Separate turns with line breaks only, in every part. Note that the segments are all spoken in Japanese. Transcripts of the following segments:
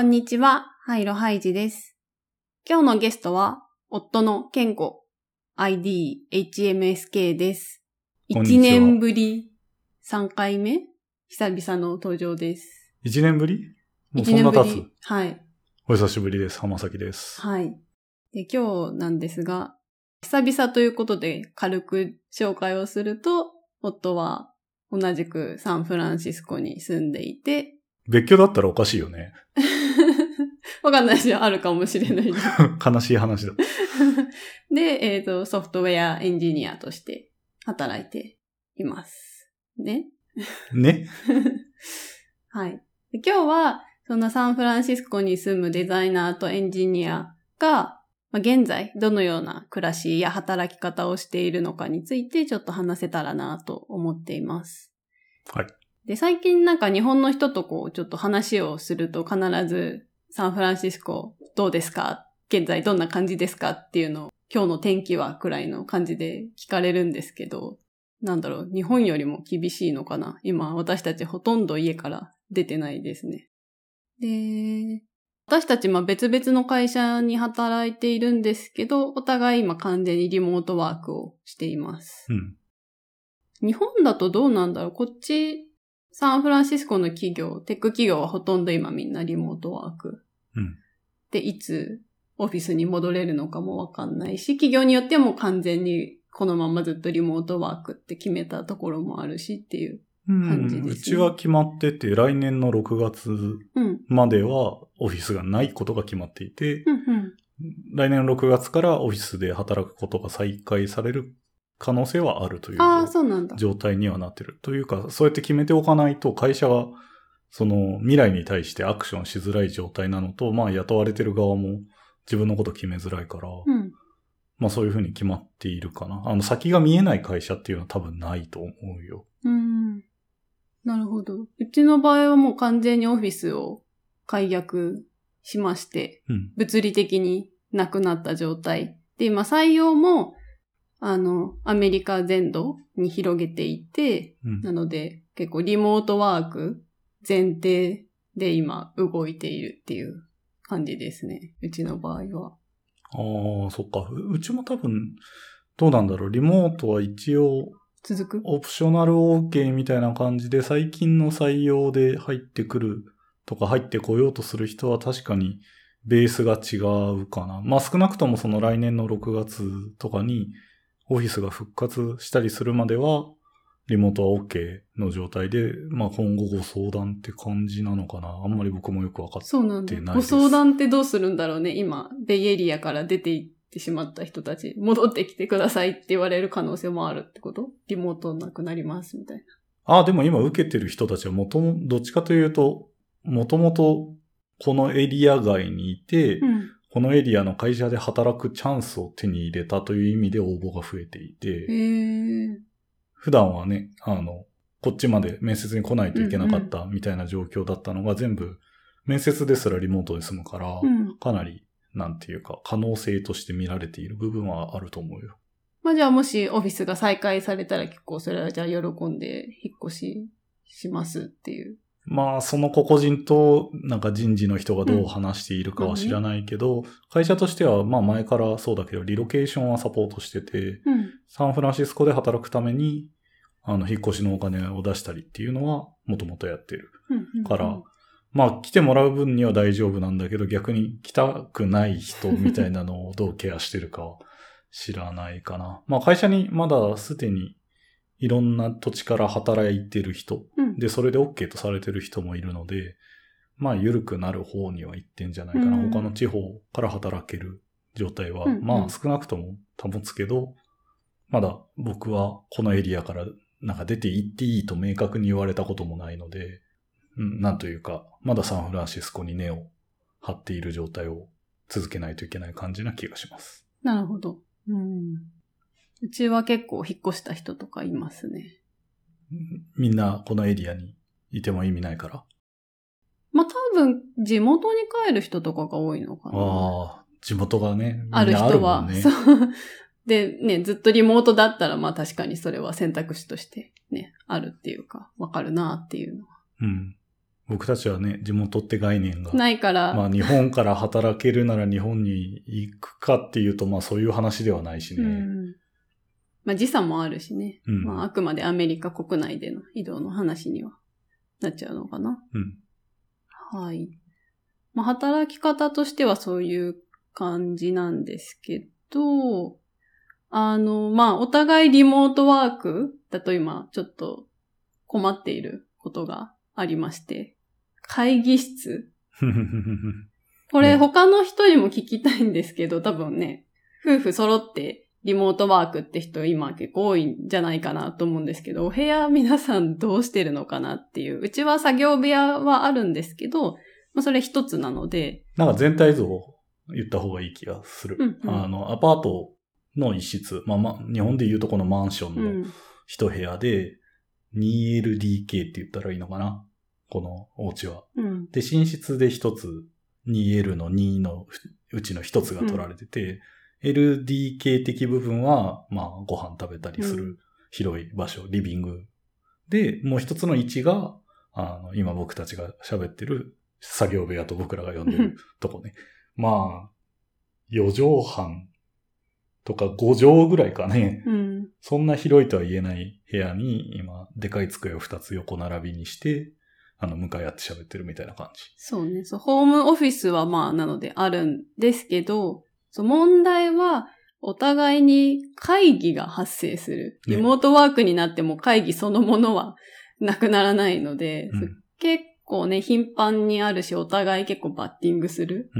こんにちは、ハイロハイジです。今日のゲストは、夫のケンコ、ID、HMSK です。1
こんにちは
年ぶり、3回目？久々の登場です。
一年ぶり？もう
1
そんな経つ
年ぶり。はい。
お久しぶりです。浜崎です。
はい。で、今日なんですが、久々ということで軽く紹介をすると、夫は同じくサンフランシスコに住んでいて、
別居だったらおかしいよね。
わかんないし、あるかもしれないです。
悲しい話だ。
で、えっ、と、ソフトウェアエンジニアとして働いています。ね。
ね
はい。で今日は、そんなサンフランシスコに住むデザイナーとエンジニアが、まあ、現在どのような暮らしや働き方をしているのかについてちょっと話せたらなと思っています。
はい。
で、最近なんか日本の人とこうちょっと話をすると必ずサンフランシスコどうですか？現在どんな感じですか？っていうのを今日の天気はくらいの感じで聞かれるんですけど、なんだろう、日本よりも厳しいのかな？今私たちほとんど家から出てないですね。で、私たちまあ別々の会社に働いているんですけど、お互い今完全にリモートワークをしています。
うん。
日本だとどうなんだろう？こっち、サンフランシスコの企業、テック企業はほとんど今みんなリモートワーク。
うん。
で、いつオフィスに戻れるのかもわかんないし、企業によっても完全にこのままずっとリモートワークって決めたところもあるしっていう。感じですね
うちは決まってて、来年の6月
うん。
まではオフィスがないことが決まっていて、
うんうん。
来年の6月からオフィスで働くことが再開される可能性はあるという。状態にはなってる。というか、そうやって決めておかないと会社がその未来に対してアクションしづらい状態なのと、まあ雇われてる側も自分のこと決めづらいから、
うん。
まあそういうふうに決まっているかな。あの先が見えない会社っていうのは多分ないと思うよ。
うん。なるほど。うちの場合はもう完全にオフィスを解約しまして、
うん。
物理的になくなった状態。で、今採用も、あの、アメリカ全土に広げていて、
うん
なので結構リモートワーク前提で今動いているっていう感じですね。うちの場合は。
ああ、そっか。ううちも多分、どうなんだろう。リモートは一応、
続く？
オプショナル OK みたいな感じで、最近の採用で入ってくるとか入ってこようとする人は確かにベースが違うかな。まあ少なくともその来年の6月とかにオフィスが復活したりするまでは、リモートは OK の状態で、まあ今後ご相談って感じなのかな。あんまり僕もよくわかって
そうなんだ
出。ない
ご
です
相談ってどうするんだろうね。今、ベイエリアから出て行ってしまった人たち、戻ってきてくださいって言われる可能性もあるってこと？リモートなくなりますみたいな。
あ、でも今受けてる人たちはもとも、どっちかというと、もともとこのエリア外にいて、
うん。
このエリアの会社で働くチャンスを手に入れたという意味で応募が増えていて。普段はね、あの、こっちまで面接に来ないといけなかったみたいな状況だったのが全部、面接ですらリモートで済むから、
うん。
かなり、なんていうか、可能性として見られている部分はあると思うよ。
まあじゃあもしオフィスが再開されたら結構それはじゃあ喜んで引っ越ししますっていう。
まあ、その個々人と、なんか人事の人がどう話しているかは知らないけど、会社としては、まあ前からそうだけど、リロケーションはサポートしてて、
うん。
サンフランシスコで働くために、あの、引っ越しのお金を出したりっていうのは、もともとやってる。
うん。
からまあ、来てもらう分には大丈夫なんだけど、逆に来たくない人みたいなのをどうケアしてるかは知らないかな。まあ、会社にまだすでにいろんな土地から働いてる人、
うん。
で、それで OK とされてる人もいるので、まあ、緩くなる方には行ってんじゃないかな。
うん
他の地方から働ける状態は、
うんうん
まあ、少なくとも保つけど、まだ僕はこのエリアからなんか出て行っていいと明確に言われたこともないので、うん、なんというか、まだサンフランシスコに根を張っている状態を続けないといけない感じな気がします。
なるほど。うん。うちは結構引っ越した人とかいますね。
みんなこのエリアにいても意味ないから。
まあ多分地元に帰る人とかが多いのかな。
ああ、地元がね、
ある人は。そう。で、ね、ずっとリモートだったら、まあ確かにそれは選択肢としてね、あるっていうか、わかるなっていうのは。
うん。僕たちはね、地元って概念が。
ないから、
まあ日本から働けるなら日本に行くかっていうと、まあそういう話ではないしね。
うん。まあ時差もあるしね。
うん。
まああくまでアメリカ国内での移動の話にはなっちゃうのかな。
うん。
はい。まあ働き方としてはそういう感じなんですけど、あの、まあお互いリモートワークだと今ちょっと困っていることがありまして、会議室 これ
ね
他の人にも聞きたいんですけど、多分ね、夫婦揃ってリモートワークって人今結構多いんじゃないかなと思うんですけど、お部屋皆さんどうしてるのかなっていう。うちは作業部屋はあるんですけど、まあ、それ一つなので、
なんか全体像を言った方がいい気がする。
うんうん
あの、アパートの一室、まあまあ、日本で言うとこのマンショ
う
ンの
ん。
一部屋で、2LDK って言ったらいいのかな？このお家は。
うん。
で、寝室で一つ、2L の2のうちの一つが取られてて、LDK 的部分は、まあ、ご飯食べたりす
う
る広い場所、リビング。で、もう一つの位置が、あの、今僕たちが喋ってる作業部屋と僕らが呼んでるとこね。まあ、4畳半とか5畳ぐらいかね。
うん。
そんな広いとは言えない部屋に、今、でかい机を2つ横並びにして、あの、向かい合って喋ってるみたいな感じ。
そうね。そう、ホームオフィスはまあ、なのであるんですけど、そう、問題は、お互いに会議が発生する。
ね
リモートワークになっても会議そのものはなくならないので、
うん
結構ね、頻繁にあるし、お互い結構バッティングする。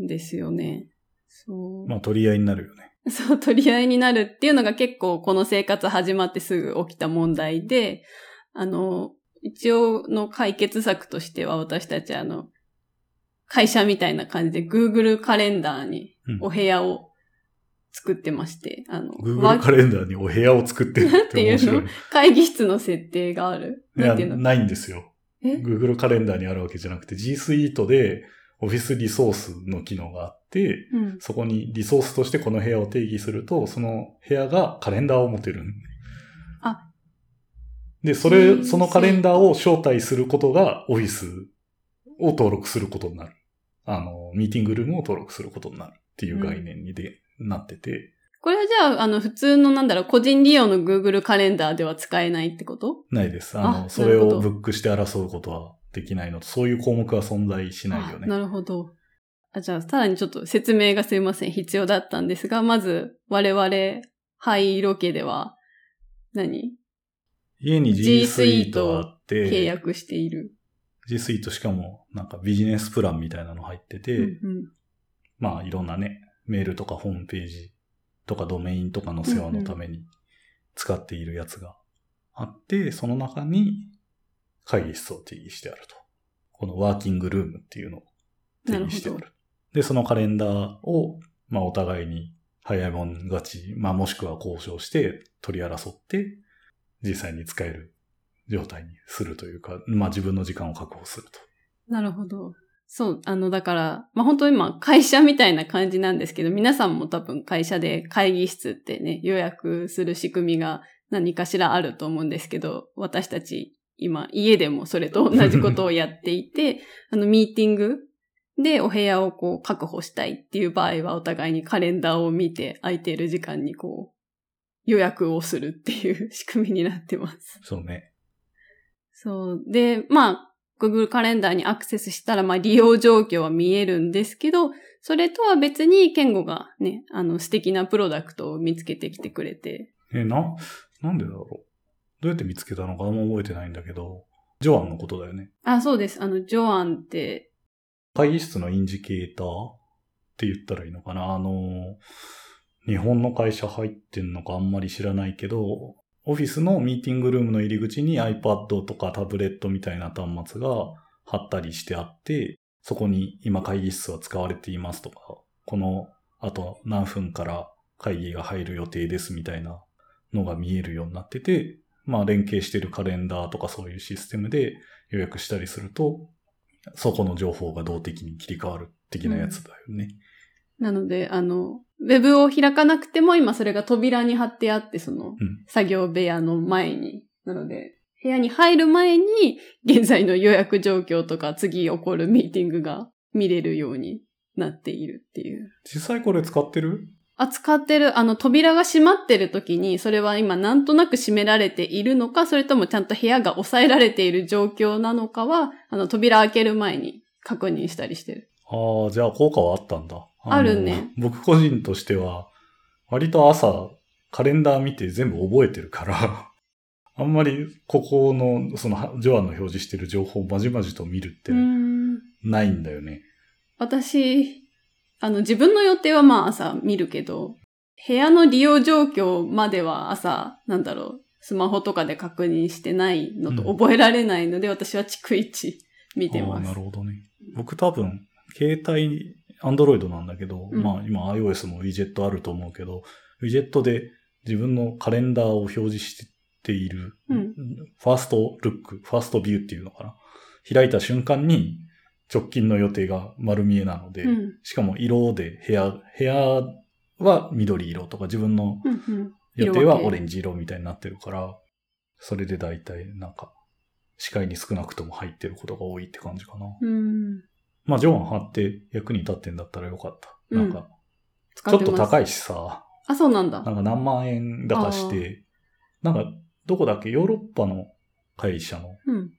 んですよね。そう。
まあ、取り合いになるよね。
そう、取り合いになるっていうのが結構この生活始まってすぐ起きた問題で、あの、一応の解決策としては私たちあの、会社みたいな感じで Google カレンダーに
うん
お部屋を作ってまして、あの、
Google
わ
カレンダーにお部屋を作ってるって面白い。
なん 会議室の設定がある。
いや、
なんてい
んですよ。
え
？Google カレンダーにあるわけじゃなくて G Suite で Office リソースの機能があって、
うん。
そこにリソースとしてこの部屋を定義すると、その部屋がカレンダーを持てる。
あ。
で、それ、そのカレンダーを招待することが Office を登録することになる。あの、ミーティングルームを登録することになるっていう概念にで、なってて、
これはじゃあ、あの、普通のなんだろう、個人利用の Google カレンダーでは使えないってこと？
ないです。あの、
あ
それをブックして争うことはできないのと、そういう項目は存在しないよね。
あなるほど。あじゃあ、さらにちょっと説明がすいません、必要だったんですが、まず、我々、灰色家では何、
家に G
G
Suite あって、
契約している。
G Suite しかもなんかビジネスプランみたいなの入ってて、
うんうん
まあいろんなね、メールとかホームページとかドメインとかの世話のために使っているやつがあって、その中に会議室を定義してあると。このワーキングルームっていうのを定義してあ
な
る。で、そのカレンダーを、まあお互いに早いもん勝ち、まあもしくは交渉して取り争って、実際に使える状態にするというか、まあ自分の時間を確保すると。
なるほど。そう、あの、だから、まあ、本当今、会社みたいな感じなんですけど、皆さんも多分会社で会議室ってね、予約する仕組みが何かしらあると思うんですけど、私たち、今、家でもそれと同じことをやっていて、あの、ミーティングでお部屋をこう確保したいっていう場合は、お互いにカレンダーを見て、空いている時間にこう、予約をするっていう仕組みになってます。
そうね。
そう。で、まあ、Google カレンダーにアクセスしたら、まあ、利用状況は見えるんですけど、それとは別に、ケンゴがね、あの、素敵なプロダクトを見つけてきてくれて。
え、な、なんでだろう。どうやって見つけたのかあんま覚えてないんだけど、ジョアンのことだよね。
あ、そうです。あの、ジョアンって、
会議室のインジケーターって言ったらいいのかなあの、日本の会社入ってんのかあんまり知らないけど、オフィスのミーティングルームの入り口に iPad とかタブレットみたいな端末が貼ったりしてあって、そこに今会議室は使われていますとか、この後何分から会議が入る予定ですみたいなのが見えるようになってて、まあ連携してるカレンダーとかそういうシステムで予約したりすると、そこの情報が動的に切り替わる的なやつだよね。
なので、あの、ウェブを開かなくても今それが扉に貼ってあって、その、
うん
作業部屋の前に。なので、部屋に入る前に、現在の予約状況とか次起こるミーティングが見れるようになっているっていう。
実際これ使ってる？
あ、使ってる、あの、扉が閉まってる時に、それは今なんとなく閉められているのか、それともちゃんと部屋が抑えられている状況なのかは、あの、扉開ける前に確認したりしてる。
ああ、じゃあ効果はあったんだ。の
あるね。
僕個人としては、割と朝、カレンダー見て全部覚えてるから、あんまりここの、その、ジョアの表示してる情報をまじまじと見るって。ないんだよね。
私、あの、自分の予定はまあ朝見るけど、部屋の利用状況までは朝、なんだろう、スマホとかで確認してないのと
うん
覚えられないので、私は逐一見てます
な。るほどね。僕多分、携帯、アンドロイドなんだけど、
うん
まあ今 iOS もウィジェットあると思うけど、ウィジェットで自分のカレンダーを表示している、
うん
ファーストルック、ファーストビューっていうのかな。開いた瞬間に直近の予定が丸見えなので、
うん。
しかも色で部屋、部屋は緑色とか自分の。予定はオレンジ色みたいになってるから、それで大体なんか視界に少なくとも入ってることが多いって感じかな。
うん。
まあ、ジョアン貼って役に立ってんだったらよかった。
うん
なんか、ちょ
使っ
と高いしさ、
あ、そうなんだ
な。んか何万円だかして、なんか、どこだっけ？ヨーロッパの会社の
うん。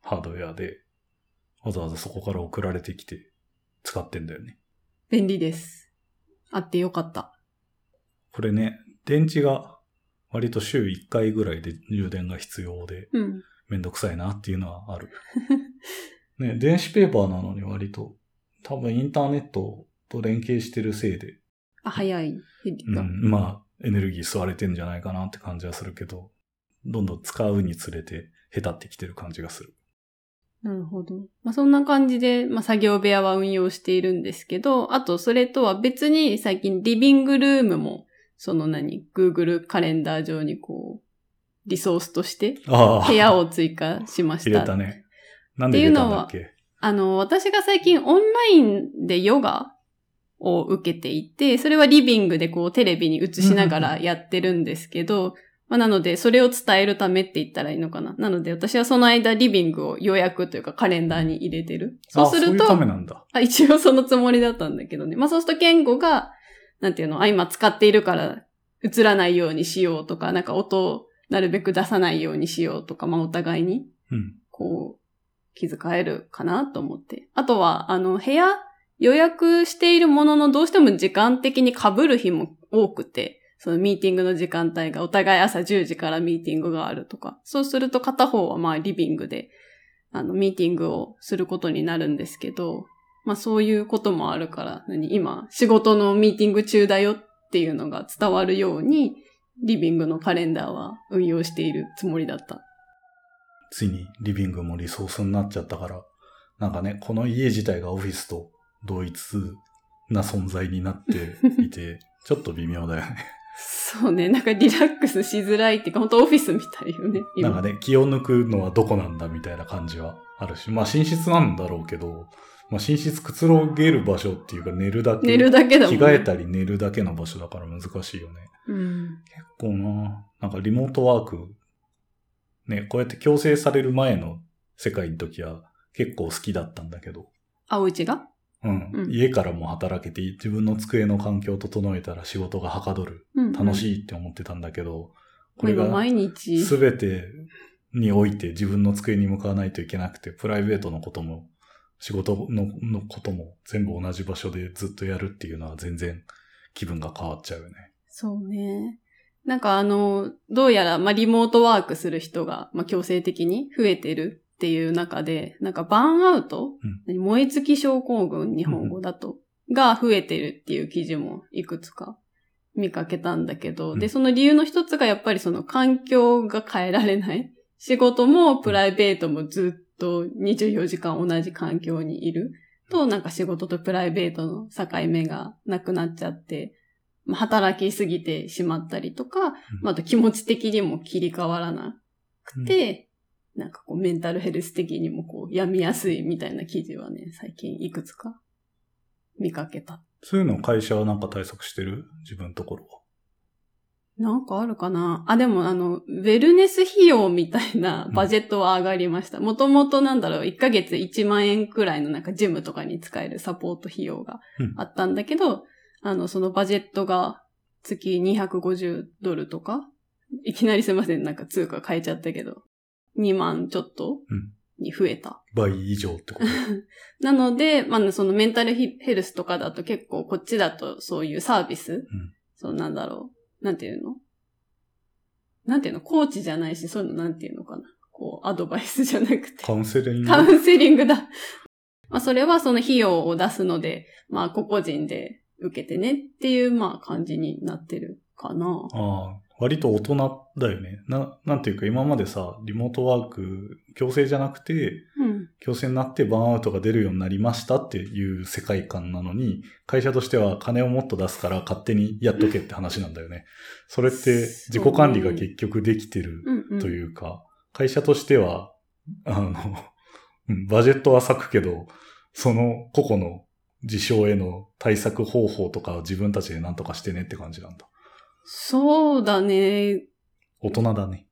ハードウェアで、わざわざそこから送られてきて使ってんだよね。
便利です。あってよかった。
これね、電池が割と週1回ぐらいで充電が必要で、
うん。
めんどくさいなっていうのはある。ね、電子ペーパーなのに割と、多分インターネットと連携してるせいで、
あ、早い。が
うん、まあ、エネルギー吸われてんじゃないかなって感じはするけど、どんどん使うにつれて、下手ってきてる感じがする。
なるほど。まあ、そんな感じで、まあ、作業部屋は運用しているんですけど、あと、それとは別に最近リビングルームも、その何、Google カレンダー上にこう、リソースとして。部屋を追加しました。
入れたね。なんで入れたんだっけ？
あの、私が最近オンラインでヨガを受けていて、それはリビングでこうテレビに映しながらやってるんですけど、まあ、なのでそれを伝えるためって言ったらいいのかな。なので私はその間リビングを予約というかカレンダーに入れてる。そうすると、
あそういうためなんだ。
あ一応そのつもりだったんだけどね。まあそうすると言語が、なんていうの、あ、今使っているから映らないようにしようとか、なんか音をなるべく出さないようにしようとか、まあお互いに
うん。
こう、気遣えるかなと思って。あとは、あの、部屋予約しているもののどうしても時間的に被る日も多くて、そのミーティングの時間帯がお互い朝10時からミーティングがあるとか、そうすると片方はまあリビングで、あの、ミーティングをすることになるんですけど、まあそういうこともあるから、何今、仕事のミーティング中だよっていうのが伝わるように、リビングのカレンダーは運用しているつもりだった。
ついにリビングもリソースになっちゃったから、なんかね、この家自体がオフィスと同一な存在になっていて、ちょっと微妙だよね。
そうね、なんかリラックスしづらいっていうか、本当オフィスみたいよね。今
なんかね、気を抜くのはどこなんだみたいな感じはあるし、まあ寝室なんだろうけど、まあ寝室くつろげる場所っていうか寝るだけ、
寝るだけだもんね。
着替えたり寝るだけの場所だから難しいよね。
うん。
結構な、なんかリモートワーク、ね、こうやって強制される前の世界の時は結構好きだったんだけど、
あ、お家が？
うん、
うん
家からも働けて自分の机の環境を整えたら仕事がはかどる。
うん、
楽
い。
しいって思ってたんだけど、こ
これが毎日。
すべてにおいて自分の机に向かわないといけなくて、プライベートのことも仕事ののことも全部同じ場所でずっとやるっていうのは全然気分が変わっちゃうよね。
そうね。なんかあの、どうやら、まあ、リモートワークする人が、まあ、強制的に増えてるっていう中で、なんかバーンアウト、燃え尽き症候群、日本語だと、が増えてるっていう記事もいくつか見かけたんだけど、
うん。
で、その理由の一つがやっぱりその環境が変えられない。仕事もプライベートもずっと24時間同じ環境にいると、なんか仕事とプライベートの境目がなくなっちゃって、まあ働きすぎてしまったりとか、まあ、あと気持ち的にも切り替わらなくて、なんかこうメンタルヘルス的にもこう病みやすいみたいな記事はね、最近いくつか見かけた。
そういうの会社はなんか対策してる？自分のところは。
なんかあるかな？あ、でもあの、ウェルネス費用みたいなバジェットは上がりました。もともとなんだろう、1ヶ月1万円くらいのなんかジムとかに使えるサポート費用があったんだけど、あの、そのバジェットが月250ドルとか、いきなりすいません、なんか通貨変えちゃったけど、2万ちょっと
うん。
に増えた。
倍以上ってこと？
なので、まあ、そのメンタルヘルスとかだと結構こっちだとそういうサービス、そうなんだろう、なんていうの？なんていうの？コーチじゃないし、そういうのなんていうのかな？こう、アドバイスじゃなくて。
カウンセリング？
カウンセリングだ。まあ、それはその費用を出すので、まあ、個々人で受けてねっていう、まあ、感じになってるかな。
ああ、割と大人だよね。な、なんていうか今までさ、リモートワーク、強制じゃなくて、
うん。
強制になってバーンアウトが出るようになりましたっていう世界観なのに、会社としては金をもっと出すから勝手にやっとけって話なんだよね。それって自己管理が結局できてる
うん、うん。
というか、会社としては、あの、うんバジェットは割くけど、その個々の事象への対策方法とかを自分たちで何とかしてねって感じなんだ。
そうだね。
大人だね。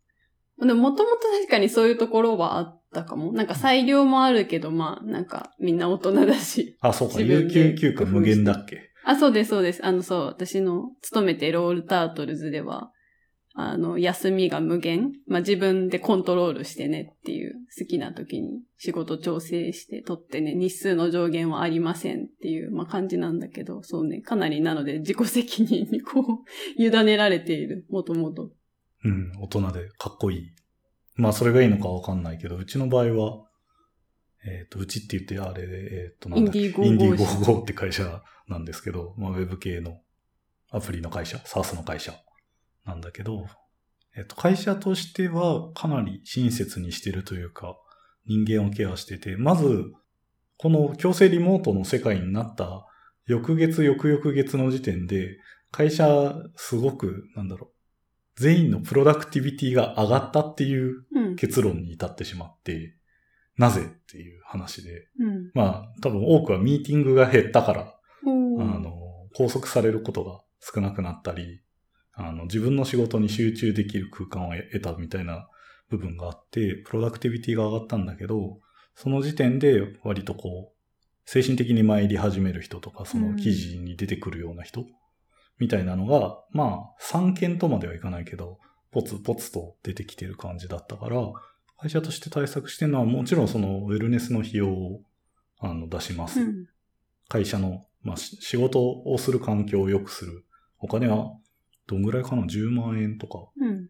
でも、もともと確かにそういうところはあったかも。なんか裁量もあるけど、まあ、なんかみんな大人だし。
あ、そうか、有給休暇無限だっけ？
あ、そうです、そうです。あの、そう、私の勤めているオールタートルズでは、あの、休みが無限。まあ、自分でコントロールしてねっていう、好きな時に仕事調整して取ってね、日数の上限はありませんっていう、まあ、感じなんだけど、そうね、かなりなので自己責任にこう、委ねられている、もともと。
うん、大人でかっこいい。まあ、それがいいのかわかんないけど、うちの場合は、えっ、と、うちって言って、あれ、えっ、と、なんだっけ
インディーゴー
インディーゴ
ゴー
ーゴーって会社なんですけど、まあ、ウェブ系のアプリの会社、サースの会社なんだけど、えっ、と、会社としてはかなり親切にしてるというか、人間をケアしてて、まず、この強制リモートの世界になった翌月、翌々月の時点で、会社すごく、なんだろう、全員のプロダクティビティが上がったっていう
うん。
結論に至ってしまって、なぜっていう話で。
うん。
まあ、多分多くはミーティングが減ったから、あの、拘束されることが少なくなったり、あの、自分の仕事に集中できる空間を得たみたいな部分があって、プロダクティビティが上がったんだけど、その時点で割とこう、精神的に参り始める人とか、その記事に出てくるような人、みたいなのが、まあ、3件とまではいかないけど、ポツポツと出てきてる感じだったから、会社として対策してるのはもちろんそのウェルネスの費用をあの出します。
うん。
会社の、まあ、し仕事をする環境を良くする。お金は、どんぐらいかな ?10 万円とか
うん。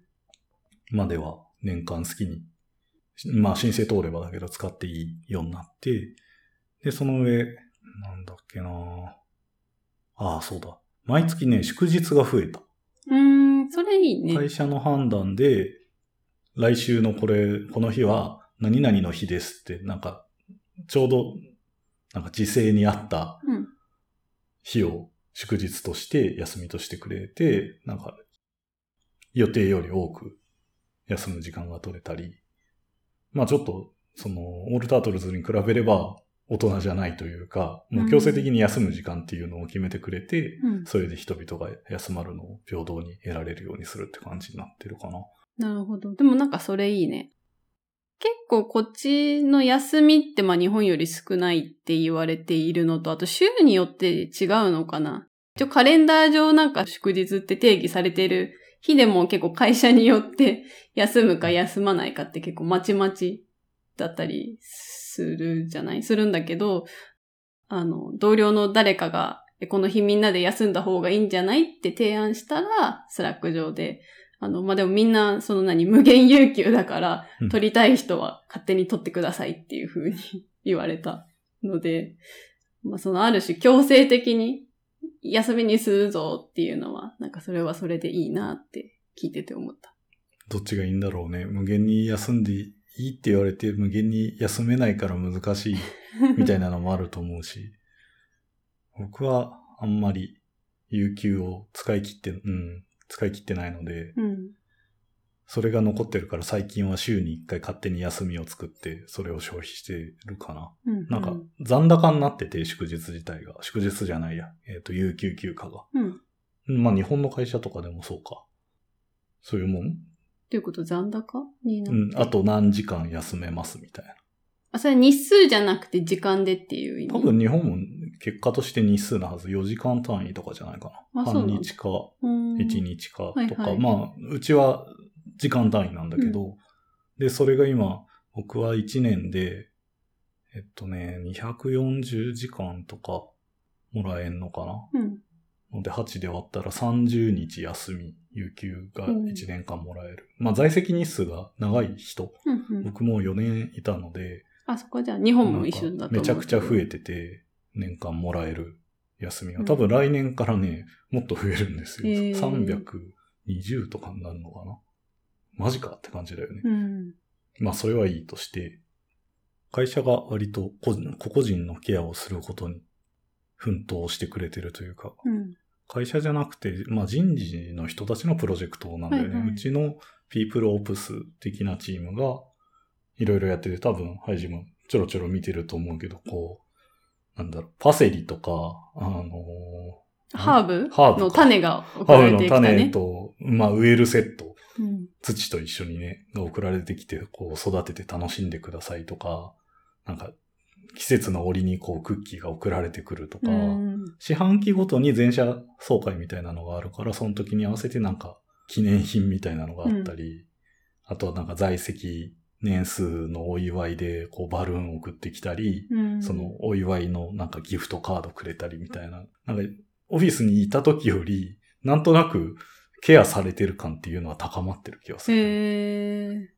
までは年間好きに、まあ申請通ればだけど使っていいようになって、で、その上、なんだっけなああ、そうだ。毎月ね、祝日が増えた。
うーん、それいいね。
会社の判断で、来週のこれ、この日は何々の日ですって、なんか、ちょうど、なんか時勢に合った
うん。
日を祝日として休みとしてくれて、なんか、予定より多く休む時間が取れたり、まあちょっと、その、オールタートルズに比べれば大人じゃないというか、もう強制的に休む時間っていうのを決めてくれて、
うん。
それで人々が休まるのを平等に得られるようにするって感じになってるかな。
なるほど。でもなんかそれいいね。結構こっちの休みってまあ日本より少ないって言われているのと、あと週によって違うのかな。一応カレンダー上なんか祝日って定義されている日でも結構会社によって休むか休まないかって結構まちまちだったりするじゃない？するんだけど、あの、同僚の誰かが、この日みんなで休んだ方がいいんじゃないって提案したら、 Slack 上で、あの、まあ、でもみんな、その何、無限有給だから
うん、
取りたい人は勝手に取ってくださいっていう風に言われたので、まあ、そのある種強制的に休みにするぞっていうのは、なんかそれはそれでいいなって聞いてて思った。
どっちがいいんだろうね。無限に休んでいいって言われて、無限に休めないから難しいみたいなのもあると思うし、僕はあんまり有給を使い切って、うん、使い切ってないので、
うん。
それが残ってるから最近は週に一回勝手に休みを作って、それを消費してるかな。
うん。
なんか、残高になってて、祝日自体が。祝日じゃないや。えっ、と、有給休暇が。
うん。
まあ、日本の会社とかでもそうか。そういうもん
ということ残高になって。
うん。あと何時間休めますみたいな。
あ、それ日数じゃなくて時間でっていう意味？
多分日本も結果として日数なはず。4時間単位とかじゃないかな。
な
半日か
うん
1日かとか。
はいはい
まあ、うちは時間単位なんだけど、で、それが今、僕は1年で、えっとね、240時間とかもらえんのかな。
うん。
ので、8で割ったら30日休み、有給が
うん
1年間もらえる。まあ、在籍日数が長い人、
うんうん。
僕も4年いたので、
あ、そこじゃあ日本も一緒だと。
めちゃくちゃ増えてて、年間もらえる休みが。
うん
多分来年からね、もっと増えるんですよ。
へー
320とかになるのかな。マジかって感じだよね。
うん。
まあそれはいいとして、会社が割と個人個々人のケアをすることに奮闘してくれてるというか、
うん。
会社じゃなくて、まあ人事の人たちのプロジェクトなんだよね。
はいはいう
ちのピープルオプス的なチームがいろいろやってて、多分ハイジもちょろちょろ見てると思うけど、こう、なんだろう、パセリとか、あのー
ハーブ？
ハーブか
の種が送
ハーブの
られてきたね。
種と、まあ植えるセット、
うん。
土と一緒にね、が送られてきて、こう育てて楽しんでくださいとか、なんか季節の折にこうクッキーが送られてくるとか、
うん。
四半期ごとに全社総会みたいなのがあるから、その時に合わせてなんか記念品みたいなのがあったり、あとはなんか在籍年数のお祝いでこうバルーン送ってきたり、
うん。
そのお祝いのなんかギフトカードくれたりみたいな、なんかオフィスにいた時より、なんとなくケアされてる感っていうのは高まってる気がする。
へえ。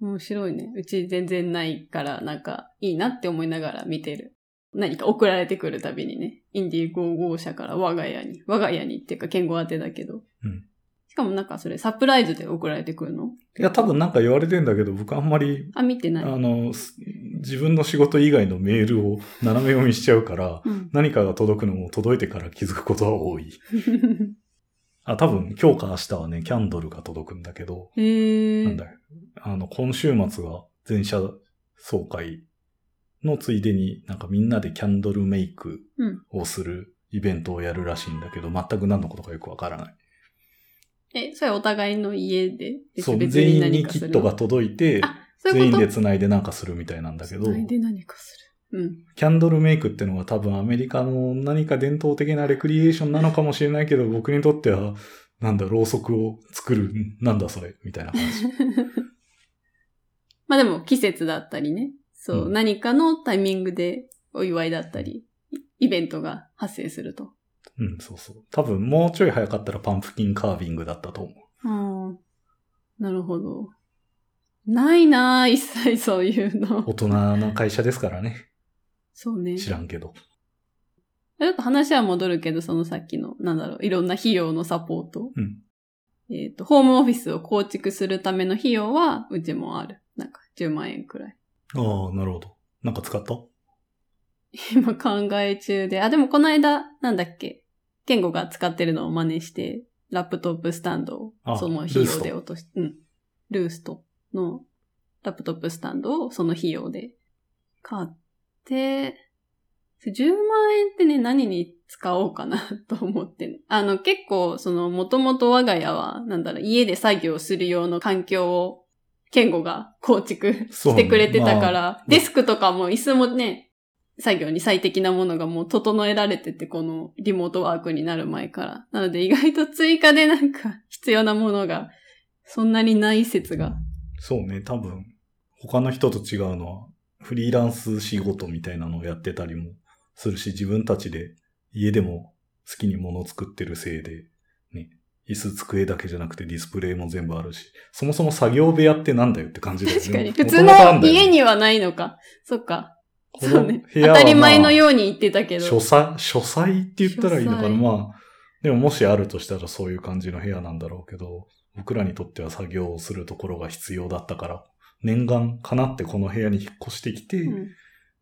面白いね。うち全然ないから、なんか、いいなって思いながら見てる。何か送られてくるたびにね。インディーゴーゴー社から我が家に。我が家にっていうか、健吾宛てだけど。
うん
しかもなんかそれサプライズで送られてくるの？
いや、多分なんか言われてんだけど、僕あんまり、
あ、見てない。
あの、す自分の仕事以外のメールを斜め読みしちゃうから、
うん。
何かが届くのも届いてから気づくことは多い。あ、多分今日か明日はね、キャンドルが届くんだけど。なんだよ。あの、今週末は全社総会のついでになんかみんなでキャンドルメイク
うん。
をするイベントをやるらしいんだけど、全く何のことかよくわからない。
え、それお互いの家で？
そう、
別
全員にキットが届いて、
あ、そういうこと？
全員で繋いでなんかするみたいなんだけど、
繋いで何かする。うん。
キャンドルメイクってのは多分アメリカの何か伝統的なレクリエーションなのかもしれないけど、僕にとっては、なんだ、ろうそくを作る、んなんだそれ、みたいな話。
まあでも季節だったりね。そう、
うん
何かのタイミングでお祝いだったり、イイベントが発生すると。
うん、そうそう。多分もうちょい早かったらパンプキンカービングだったと思う。
ああ、なるほど。ないなぁ、一切そういうの。
大人な会社ですからね。
そうね。
知らんけど。
ちょっと話は戻るけど、そのさっきの、なんだろう、いろんな費用のサポート。
うん。
えっ、と、ホームオフィスを構築するための費用は、うちもある。なんか、10万円くらい。
ああ、なるほど。なんか使った？
今考え中で。あ、でもこの間、なんだっけ？ケンゴが使ってるのを真似して、ラップトップスタンドを
あ
その費用で落とし、うん。ルーストのラップトップスタンドをその費用で買って、10万円ってね、何に使おうかな と思って、ね、あの、結構、その、もともと我が家は、なんだろう、家で作業する用の環境を、ケンゴが構築してくれてたから、
まあ。
デスクとかも椅子もね、作業に最適なものがもう整えられてて、このリモートワークになる前から。なので意外と追加でなんか必要なものがそんなにない説が。
そうね、多分、他の人と違うのは、フリーランス仕事みたいなのをやってたりもするし、自分たちで家でも好きに物を作ってるせいで、ね、椅子机だけじゃなくてディスプレイも全部あるし、そもそも作業部屋ってなんだよって感じだよね。
確かに。
元
普通の家にはないのか。そっか。
この
そうね。
部屋は
当たり前のように言ってたけど。
書斎、書斎って言ったらいいのかなまあ、でももしあるとしたらそういう感じの部屋なんだろうけど、僕らにとっては作業をするところが必要だったから、念願かなってこの部屋に引っ越してきて、
うん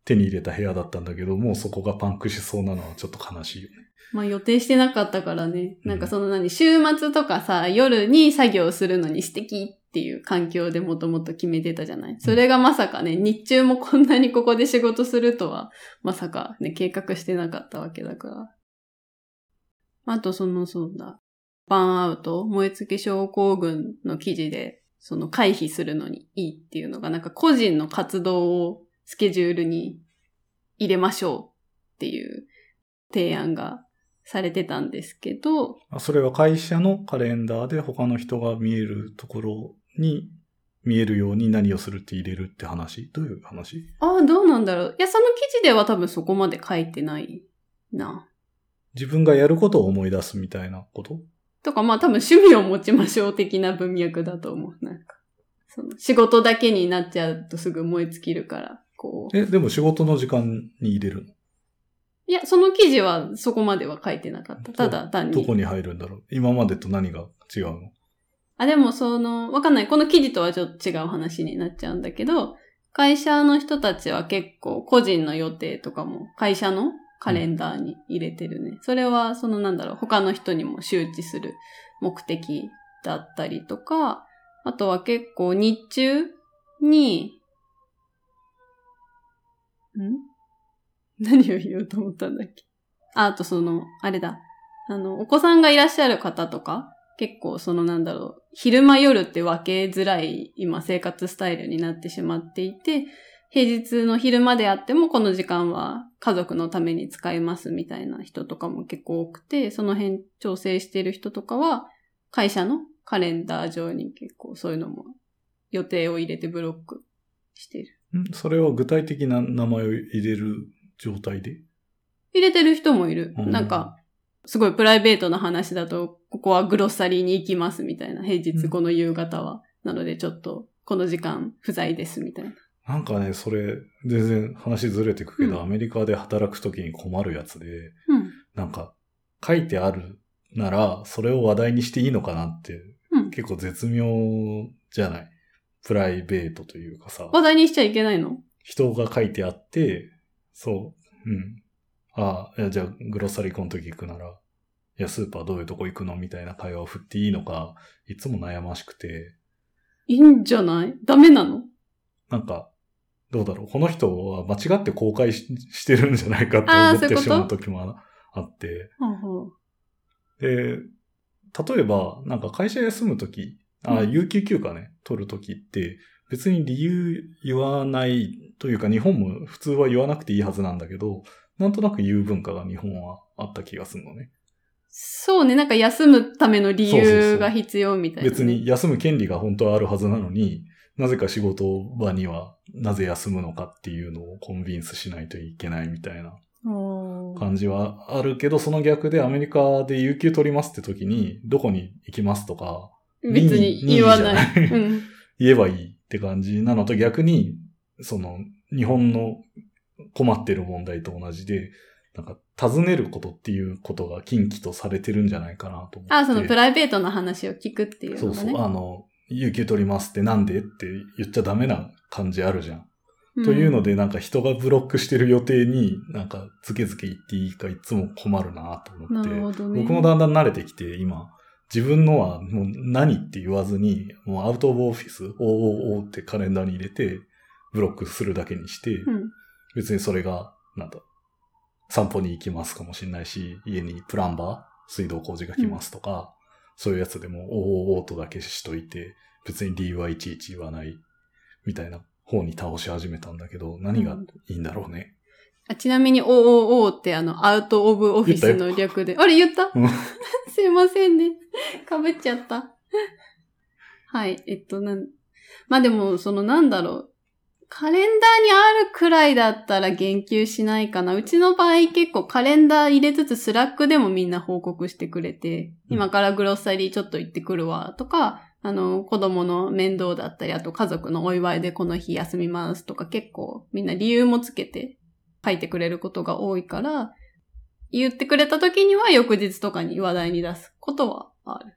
手に入れた部屋だったんだけど、もうそこがパンクしそうなのはちょっと悲しいよね。
まあ予定してなかったからね。
うん
なんかその何、週末とかさ、夜に作業するのに素敵っていう環境でもともと決めてたじゃない？それがまさかね、日中もこんなにここで仕事するとは、まさかね、計画してなかったわけだから。あとその、そうだ。バーンアウト、燃え尽き症候群の記事で、その回避するのにいいっていうのが、なんか個人の活動をスケジュールに入れましょうっていう提案がされてたんですけど、
あそれは会社のカレンダーで他の人が見えるところに見えるように何をするって入れるって話？どういう話？
ああ、どうなんだろう。いや、その記事では多分そこまで書いてないな。
自分がやることを思い出すみたいなこと？
とか、まあ多分趣味を持ちましょう的な文脈だと思う。なんか、その仕事だけになっちゃうとすぐ燃え尽きるから、こう。
え、でも仕事の時間に入れるの？
いや、その記事はそこまでは書いてなかった。ただ単に。
どこに入るんだろう？今までと何が違うの？
あ、でもその、わかんない。この記事とはちょっと違う話になっちゃうんだけど、会社の人たちは結構個人の予定とかも会社のカレンダーに入れてるね。それはそのなんだろう、他の人にも周知する目的だったりとか、あとは結構日中に、ん？何を言おうと思ったんだっけ？あ、あとその、あれだ。あの、お子さんがいらっしゃる方とか、結構そのなんだろう、昼間夜って分けづらい今生活スタイルになってしまっていて、平日の昼間であってもこの時間は家族のために使いますみたいな人とかも結構多くて、その辺調整してる人とかは会社のカレンダー上に結構そういうのも予定を入れてブロックしてる。
んそれは具体的な名前を入れる状態で？
入れてる人もいる。
うん
なんか、すごいプライベートな話だと、ここはグロッサリーに行きますみたいな。平日この夕方は。なのでちょっと、この時間不在ですみたいな。
なんかね、それ、全然話ずれてくけど、
うん
アメリカで働くときに困るやつで、
うん。
なんか、書いてあるなら、それを話題にしていいのかなって、
うん。
結構絶妙じゃない？プライベートというかさ、
話題にしちゃいけないの？
人が書いてあって、そう、うん。ああ、じゃあ、グロッサリーコの時行くなら、いや、スーパーどういうとこ行くのみたいな会話を振っていいのか、いつも悩ましくて、
いいんじゃない？ダメなの？
なんか、どうだろう？この人は間違って公開ししてるんじゃないかって思ってしまう時もあって。で、例えば、なんか会社休む時、あ、
うん。
有給休暇ね、取る時って、別に理由言わないというか、日本も普通は言わなくていいはずなんだけど、なんとなく言う文化が日本はあった気がするのね。
そうね、なんか休むための理
そうそうそう
由が必要みたいな、ね。
別に休む権利が本当はあるはずなのに、なぜか仕事場にはなぜ休むのかっていうのをコンビンスしないといけないみたいな。感じはあるけど、その逆でアメリカで有給取りますって時に、どこに行きますとか、
別に言わない。
ない
うん。
言えばいいって感じなのと逆に、その、日本の困ってる問題と同じで、なんか、尋ねることっていうことが禁忌とされてるんじゃないかなと思って。
あ、そのプライベートな話を聞くっていうね。
そうそう、あの、有給取りますってなんでって言っちゃダメな感じあるじゃん。
ん
というので、なんか人がブロックしてる予定に、なんか、ズケズケ言っていいかいつも困るなと思って。
なるほどね。
僕もだんだん慣れてきて、今、自分のはもう何って言わずに、もうアウトオブオフィス、OOO ってカレンダーに入れて、ブロックするだけにして、
うん。
別にそれが、なんだ、散歩に行きますかもしれないし、家にプランバー、水道工事が来ますとか、そういうやつでも OOO とだけしといて、別に理由はいちいち言わない、みたいな方に倒し始めたんだけど、何がいいんだろうね。
あちなみに OOO ってあの、アウトオブオフィスの略で。あれ言った？
うん
すいませんね。かぶっちゃった。はい。えっと、なん、まあでも、そのなんだろう。カレンダーにあるくらいだったら言及しないかな。うちの場合結構カレンダー入れつつ Slack でもみんな報告してくれて、
うん
今から grocery ちょっと行ってくるわとか、あの、子供の面倒だったり、あと家族のお祝いでこの日休みますとか結構みんな理由もつけて書いてくれることが多いから、言ってくれた時には翌日とかに話題に出すことはある。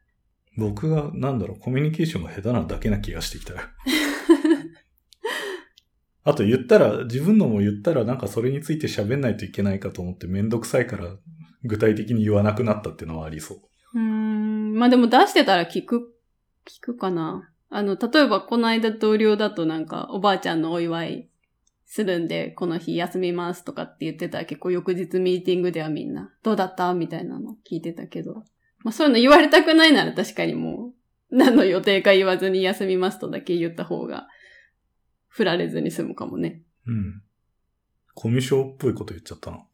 僕が、なんだろう、コミュニケーションが下手なだけな気がしてきたよ。あと言ったら、自分のも言ったらなんかそれについて喋んないといけないかと思ってめんどくさいから具体的に言わなくなったっていうのはありそう。
うん。まあでも出してたら聞く、聞くかな。あの、例えばこの間同僚だとなんかおばあちゃんのお祝いするんで、この日休みますとかって言ってたら結構翌日ミーティングではみんな、どうだった？みたいなの聞いてたけど。まあそういうの言われたくないなら確かにもう、何の予定か言わずに休みますとだけ言った方が、振られずに済むかもね。
うん。コミュ障っぽいこと言っちゃったな。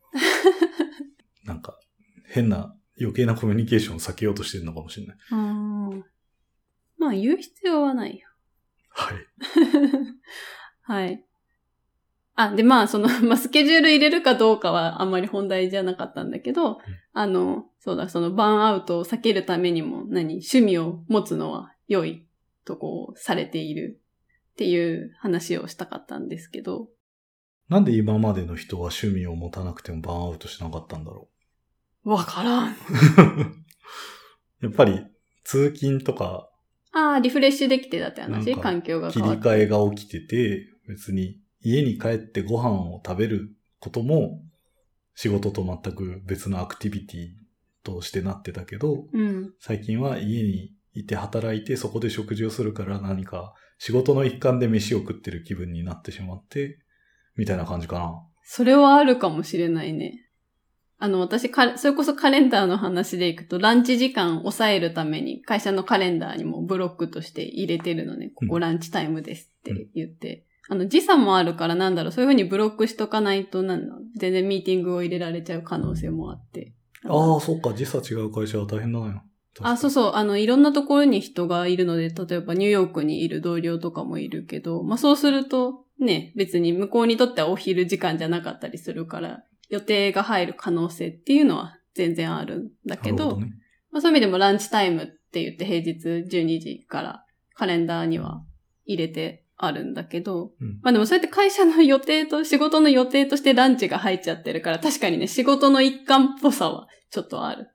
なんか、変な余計なコミュニケーションを避けようとしてるのかもしれない。
あまあ言う必要はないよ。
はい。
はい。あ、で、まあ、その、まあ、スケジュール入れるかどうかはあんまり本題じゃなかったんだけど、あの、そうだ、そのバーンアウトを避けるためにも、何、趣味を持つのは良いとこう、されているっていう話をしたかったんですけど、
なんで今までの人は趣味を持たなくてもバーンアウトしなかったんだろ
わからん。
う。やっぱり、通勤とか
ああ、リフレッシュできてたって話？環境が
切り。替えが起きてて、別に家に帰ってご飯を食べることも仕事と全く別のアクティビティとしてなってたけど、
うん。
最近は家にいて働いてそこで食事をするから何か仕事の一環で飯を食ってる気分になってしまって、みたいな感じかな。
それはあるかもしれないね。あの、私か、それこそカレンダーの話でいくと、ランチ時間を抑えるために、会社のカレンダーにもブロックとして入れてるのね。ここ
うん
ランチタイムですって言って。あの、時差もあるからなんだろう、そういうふうにブロックしとかないと、なんだろう、全然ミーティングを入れられちゃう可能性もあって。
ああ、そっか、時差違う会社は大変だなよ。
あ、そうそう。あの、いろんなところに人がいるので、例えばニューヨークにいる同僚とかもいるけど、まあそうすると、ね、別に向こうにとってはお昼時間じゃなかったりするから、予定が入る可能性っていうのは全然あるんだけど、
どね。
まあそういう意味でもランチタイムって言って平日12時からカレンダーには入れてあるんだけど、
うん
まあでもそうやって会社の予定と仕事の予定としてランチが入っちゃってるから確かにね、仕事の一環っぽさはちょっとある。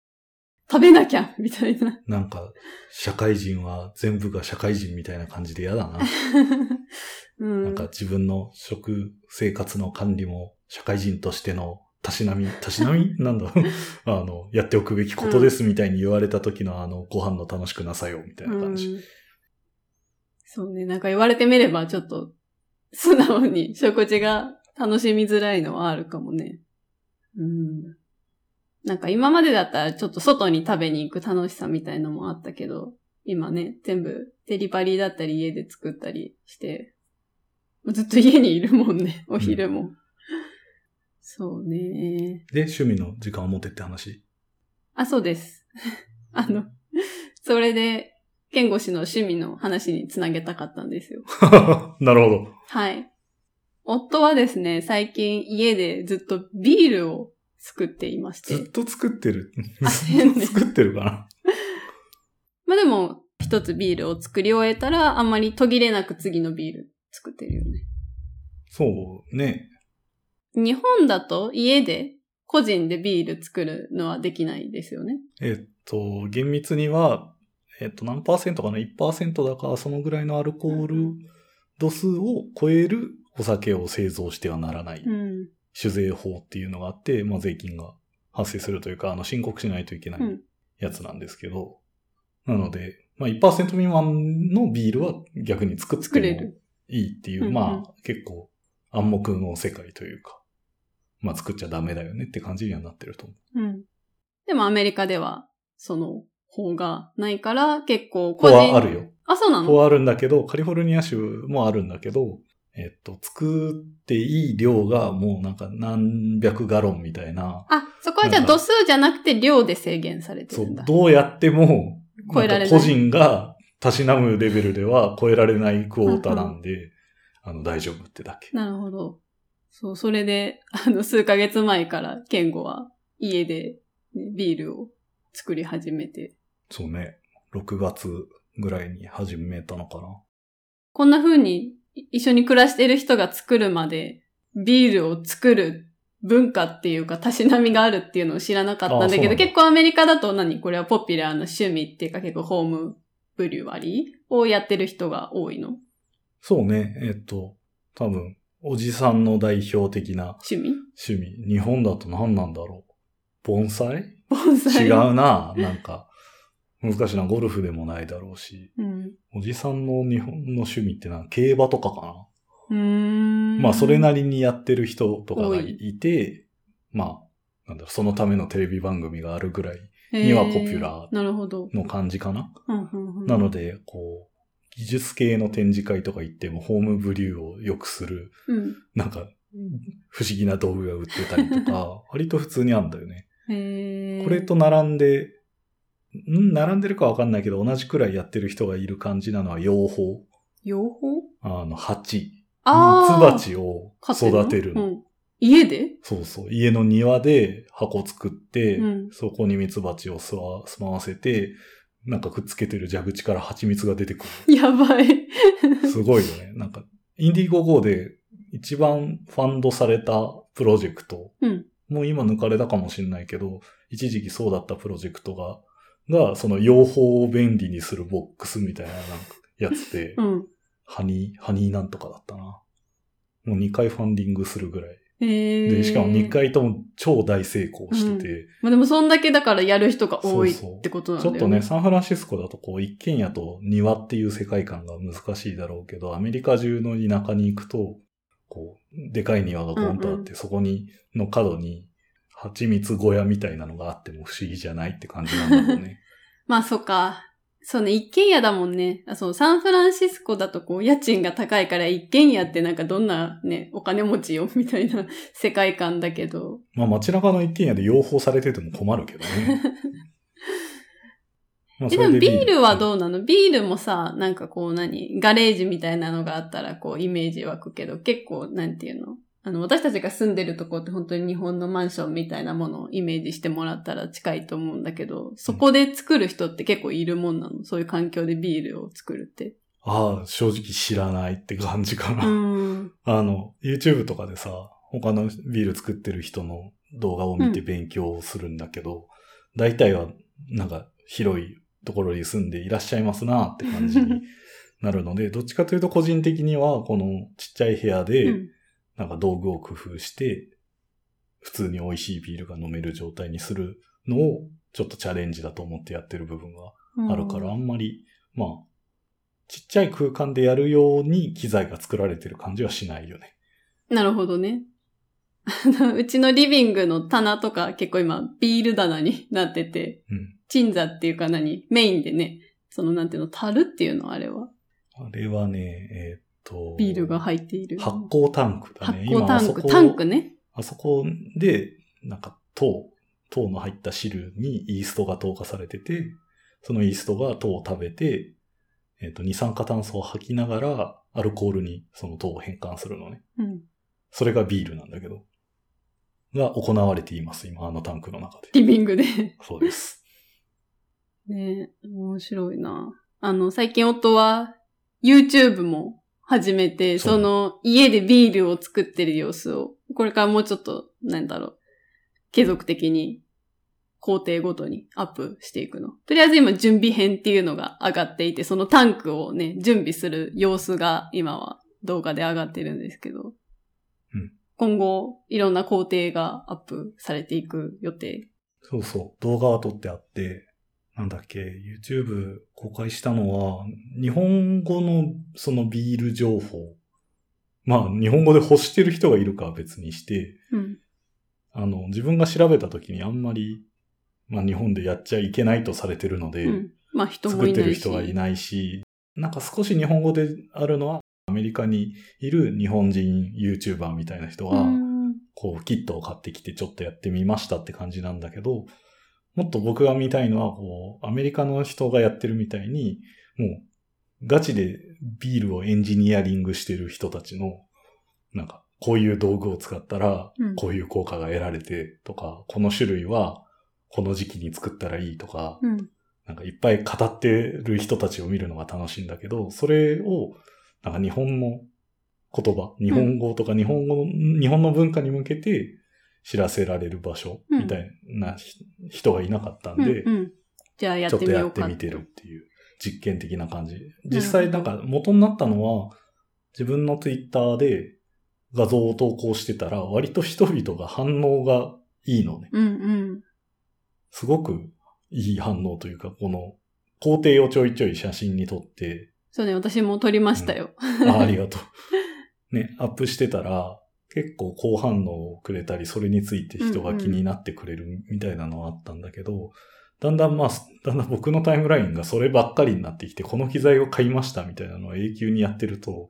食べなきゃ みたいな。
なんか、社会人は全部が社会人みたいな感じで嫌だな。
うん、
なんか自分の食生活の管理も社会人としてのたしなみ、たしなみ？なんだあの、やっておくべきことですみたいに言われた時のあの、ご飯の楽しくなさよみたいな感じ。
うんそうね、なんか言われてみればちょっと素直に食事が楽しみづらいのはあるかもね。うん。なんか今までだったらちょっと外に食べに行く楽しさみたいのもあったけど、今ね、全部デリバリーだったり家で作ったりして、ずっと家にいるもんね、お昼も。そうね。
で、趣味の時間を持てって話？
あ、そうです。あの、それで、健吾氏の趣味の話につなげたかったんですよ。
なるほど。
はい。夫はですね、最近家でずっとビールを作っていまして。
ずっと作ってる。
あ
ずっと作ってるかな。
まあでも、一つビールを作り終えたら、あんまり途切れなく次のビール作ってるよね。
そうね。
日本だと家で個人でビール作るのはできないですよね。
えっと、厳密には、えっと、何パーセントかな ?1% だから、そのぐらいのアルコール度数を超えるお酒を製造してはならない。
うん。
酒税法っていうのがあって、まあ、税金が発生するというか、あの、申告しないといけない
うん
やつなんですけど、なので、まあ、1%未満のビールは逆に作っても
作れる。
いいっていう、
うんうん
まあ、結構暗黙の世界というか、まあ、作っちゃダメだよねって感じにはなってると思う。
うん。でもアメリカでは、その法がないから、結構
こ
個人。
こはあるよ。
あ、そうなの？
ここはあるんだけど、カリフォルニア州もあるんだけど、えっと、作っていい量がもうなんか何百ガロンみたいな、
あ、そこはじゃあ度数じゃなくて量で制限されて
そう
るんだ。、
どうやっても、
超えられない
個人がたしなむレベルでは超えられないクォータなんで、あの、大丈夫ってだけ。
なるほど。そう、それで、あの、数ヶ月前から、ケンゴは家で、ね、ビールを作り始めて、
そうね。6月ぐらいに始めたのかな。
こんな風にい一緒に暮らしてる人が作るまで、ビールを作る文化っていうか、たしなみがあるっていうのを知らなかったんだけど、結構アメリカだと何これはポピュラーな趣味っていうか結構ホームブリュワリーをやってる人が多いの？
そうね。えっと、多分、おじさんの代表的な
趣味？
趣味。日本だと何なんだろう。盆栽？
盆栽？
違うな。なんか、難しいな。ゴルフでもないだろうし。
うん。
おじさんの日本の趣味ってな、競馬とかかな。
うーん。
まあ、それなりにやってる人とかが
多
いて、まあ、なんだろう、そのためのテレビ番組があるぐらいにはポピュラ
ー。
の感じかな。なので、こう、技術系の展示会とか行っても、ホームブリューを良くする、
うん。
なんか、不思議な道具が売ってたりとか、割と普通にあるんだよね。これと並んで、ん並んでるかわかんないけど、同じくらいやってる人がいる感じなのは養蜂。
養蜂？
あの、蜂。
ああ。
蜜蜂を育てる。
家で？
そうそう。家の庭で箱作って、
うん
そこに蜜蜂を住ま住まわせて、なんかくっつけてる蛇口から蜂蜜が出てく
やばい。
る。すごいよね。なんか、インディゴ GO で一番ファンドされたプロジェクト。
うん
もう今抜かれたかもしれないけど、一時期そうだったプロジェクトが、が、その養蜂を便利にするボックスみたいななんかやつで、
うん。
ハニー、ハニーなんとかだったな。もう2回ファンディングするぐらい。で、しかも2。回とも超大成功してて、
まあでもそんだけだからやる人が多い
そうそう
ってことなんだよ
ちょっとね、サンフランシスコだとこう一軒家と庭っていう世界観が難しいだろうけど、アメリカ中の田舎に行くと、こう、でかい庭がゴンとあって、
うん
そこに、の角に、蜂蜜小屋みたいなのがあっても不思議じゃないって感じなんだろうね。
まあそっか。そうね、一軒家だもんね。あそう、サンフランシスコだとこう、家賃が高いから一軒家ってなんかどんなね、お金持ちよ、みたいな世界観だけど。
まあ街中の一軒家で養蜂されてても困るけどね。まあ
え、でもビールは
う
どうなの？ビールもさ、なんかこう何？ガレージみたいなのがあったらこうイメージ湧くけど、結構なんていうの？あの、私たちが住んでるとこって本当に日本のマンションみたいなものをイメージしてもらったら近いと思うんだけど、そこで作る人って結構いるもんなの？そういう環境でビールを作るって。
ああ、正直知らないって感じかな。
うん。
あの、YouTube とかでさ、他のビール作ってる人の動画を見て勉強するんだけど、大体はなんか広いところに住んでいらっしゃいますなって感じになるので、どっちかというと個人的にはこのちっちゃい部屋で、
うん
なんか道具を工夫して、普通に美味しいビールが飲める状態にするのをちょっとチャレンジだと思ってやってる部分があるから、あんまり、まあ、ちっちゃい空間でやるように機材が作られてる感じはしないよね。
なるほどね。うちのリビングの棚とか結構今ビール棚になってて、
うん。
鎮座っていうか何？メインでね、そのなんていうの、樽っていうの？あれは？
あれはね、えーっと、
ビールが入っている。
発酵タンクだね。
発酵タンク、タンクね。
あそこで、なんか糖、糖の入った汁にイーストが投下されてて、そのイーストが糖を食べて、えーっと、二酸化炭素を吐きながら、アルコールにその糖を変換するのね。
うん。
それがビールなんだけど、が行われています、今、あのタンクの中で。
リビングで。
そうです。
ね面白いな。あの、最近夫は YouTube も始めて、
そ
の家でビールを作ってる様子を、これからもうちょっと、なんだろう、継続的に工程ごとにアップしていくの。とりあえず今準備編っていうのが上がっていて、そのタンクをね、準備する様子が今は動画で上がってるんですけど、
うん
今後いろんな工程がアップされていく予定。
そうそう。動画は撮ってあって、なんだっけ、YouTube 公開したのは、日本語のそのビール情報。まあ、日本語で欲してる人がいるかは別にして、
うん。
あの、自分が調べた時にあんまり、まあ日本でやっちゃいけないとされてるので、
うん。まあ人も
作ってる。人がいないし、なんか少し日本語であるのは、アメリカにいる日本人 YouTuber みたいな人が、
うん
こう、キットを買ってきてちょっとやってみましたって感じなんだけど、もっと僕が見たいのは、こう、アメリカの人がやってるみたいに、もう、ガチでビールをエンジニアリングしてる人たちの、なんか、こういう道具を使ったら
うん、
こういう効果が得られてとか、この種類は、この時期に作ったらいいとか、
うん。
なんかいっぱい語ってる人たちを見るのが楽しいんだけど、それを、なんか日本の言葉、日本語とか日本語の、日本の文化に向けて知らせられる場所
うん
みたいなひ人がいなかったんで、
うんうんじゃあやっ
ちょってと
みようか
やってみてるっていう実験的な感じ。実際なんか元になったのは、自分のツイッターで画像を投稿してたら、割と人々が反応がいいのね。
うんうん。
すごくいい反応というか、この工程をちょいちょい写真に撮って、
そうね、私も撮りましたよ。
あありがとう。ね、アップしてたら、結構好反応をくれたり、それについて人が気になってくれるみたいなのはあったんだけど、だんだんまあ、だんだん僕のタイムラインがそればっかりになってきて、この機材を買いましたみたいなのを永久にやってると、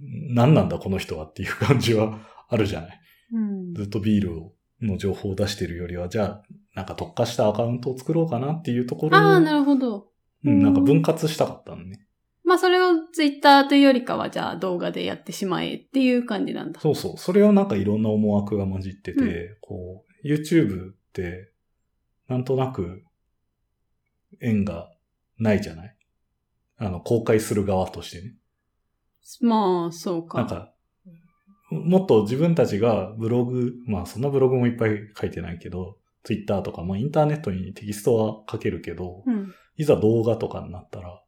何なんだこの人はっていう感じはあるじゃない。
うん。
ずっとビールをの情報を出してるよりは、じゃあ、なんか特化したアカウントを作ろうかなっていうところを、
ああ、なるほど。
うん、なんか分割したかったのね。
まあそれをツイッターというよりかは、じゃあ動画でやってしまえっていう感じなんだ。
そうそう。それはなんかいろんな思惑が混じってて、
う
こう、YouTube って、なんとなく、縁がないじゃない？あの、公開する側としてね。
まあ、そうか。
なんか、もっと自分たちがブログ、まあそんなブログもいっぱい書いてないけど、Twitter とか、まあインターネットにテキストは書けるけど、
うん。
いざ動画とかになったら、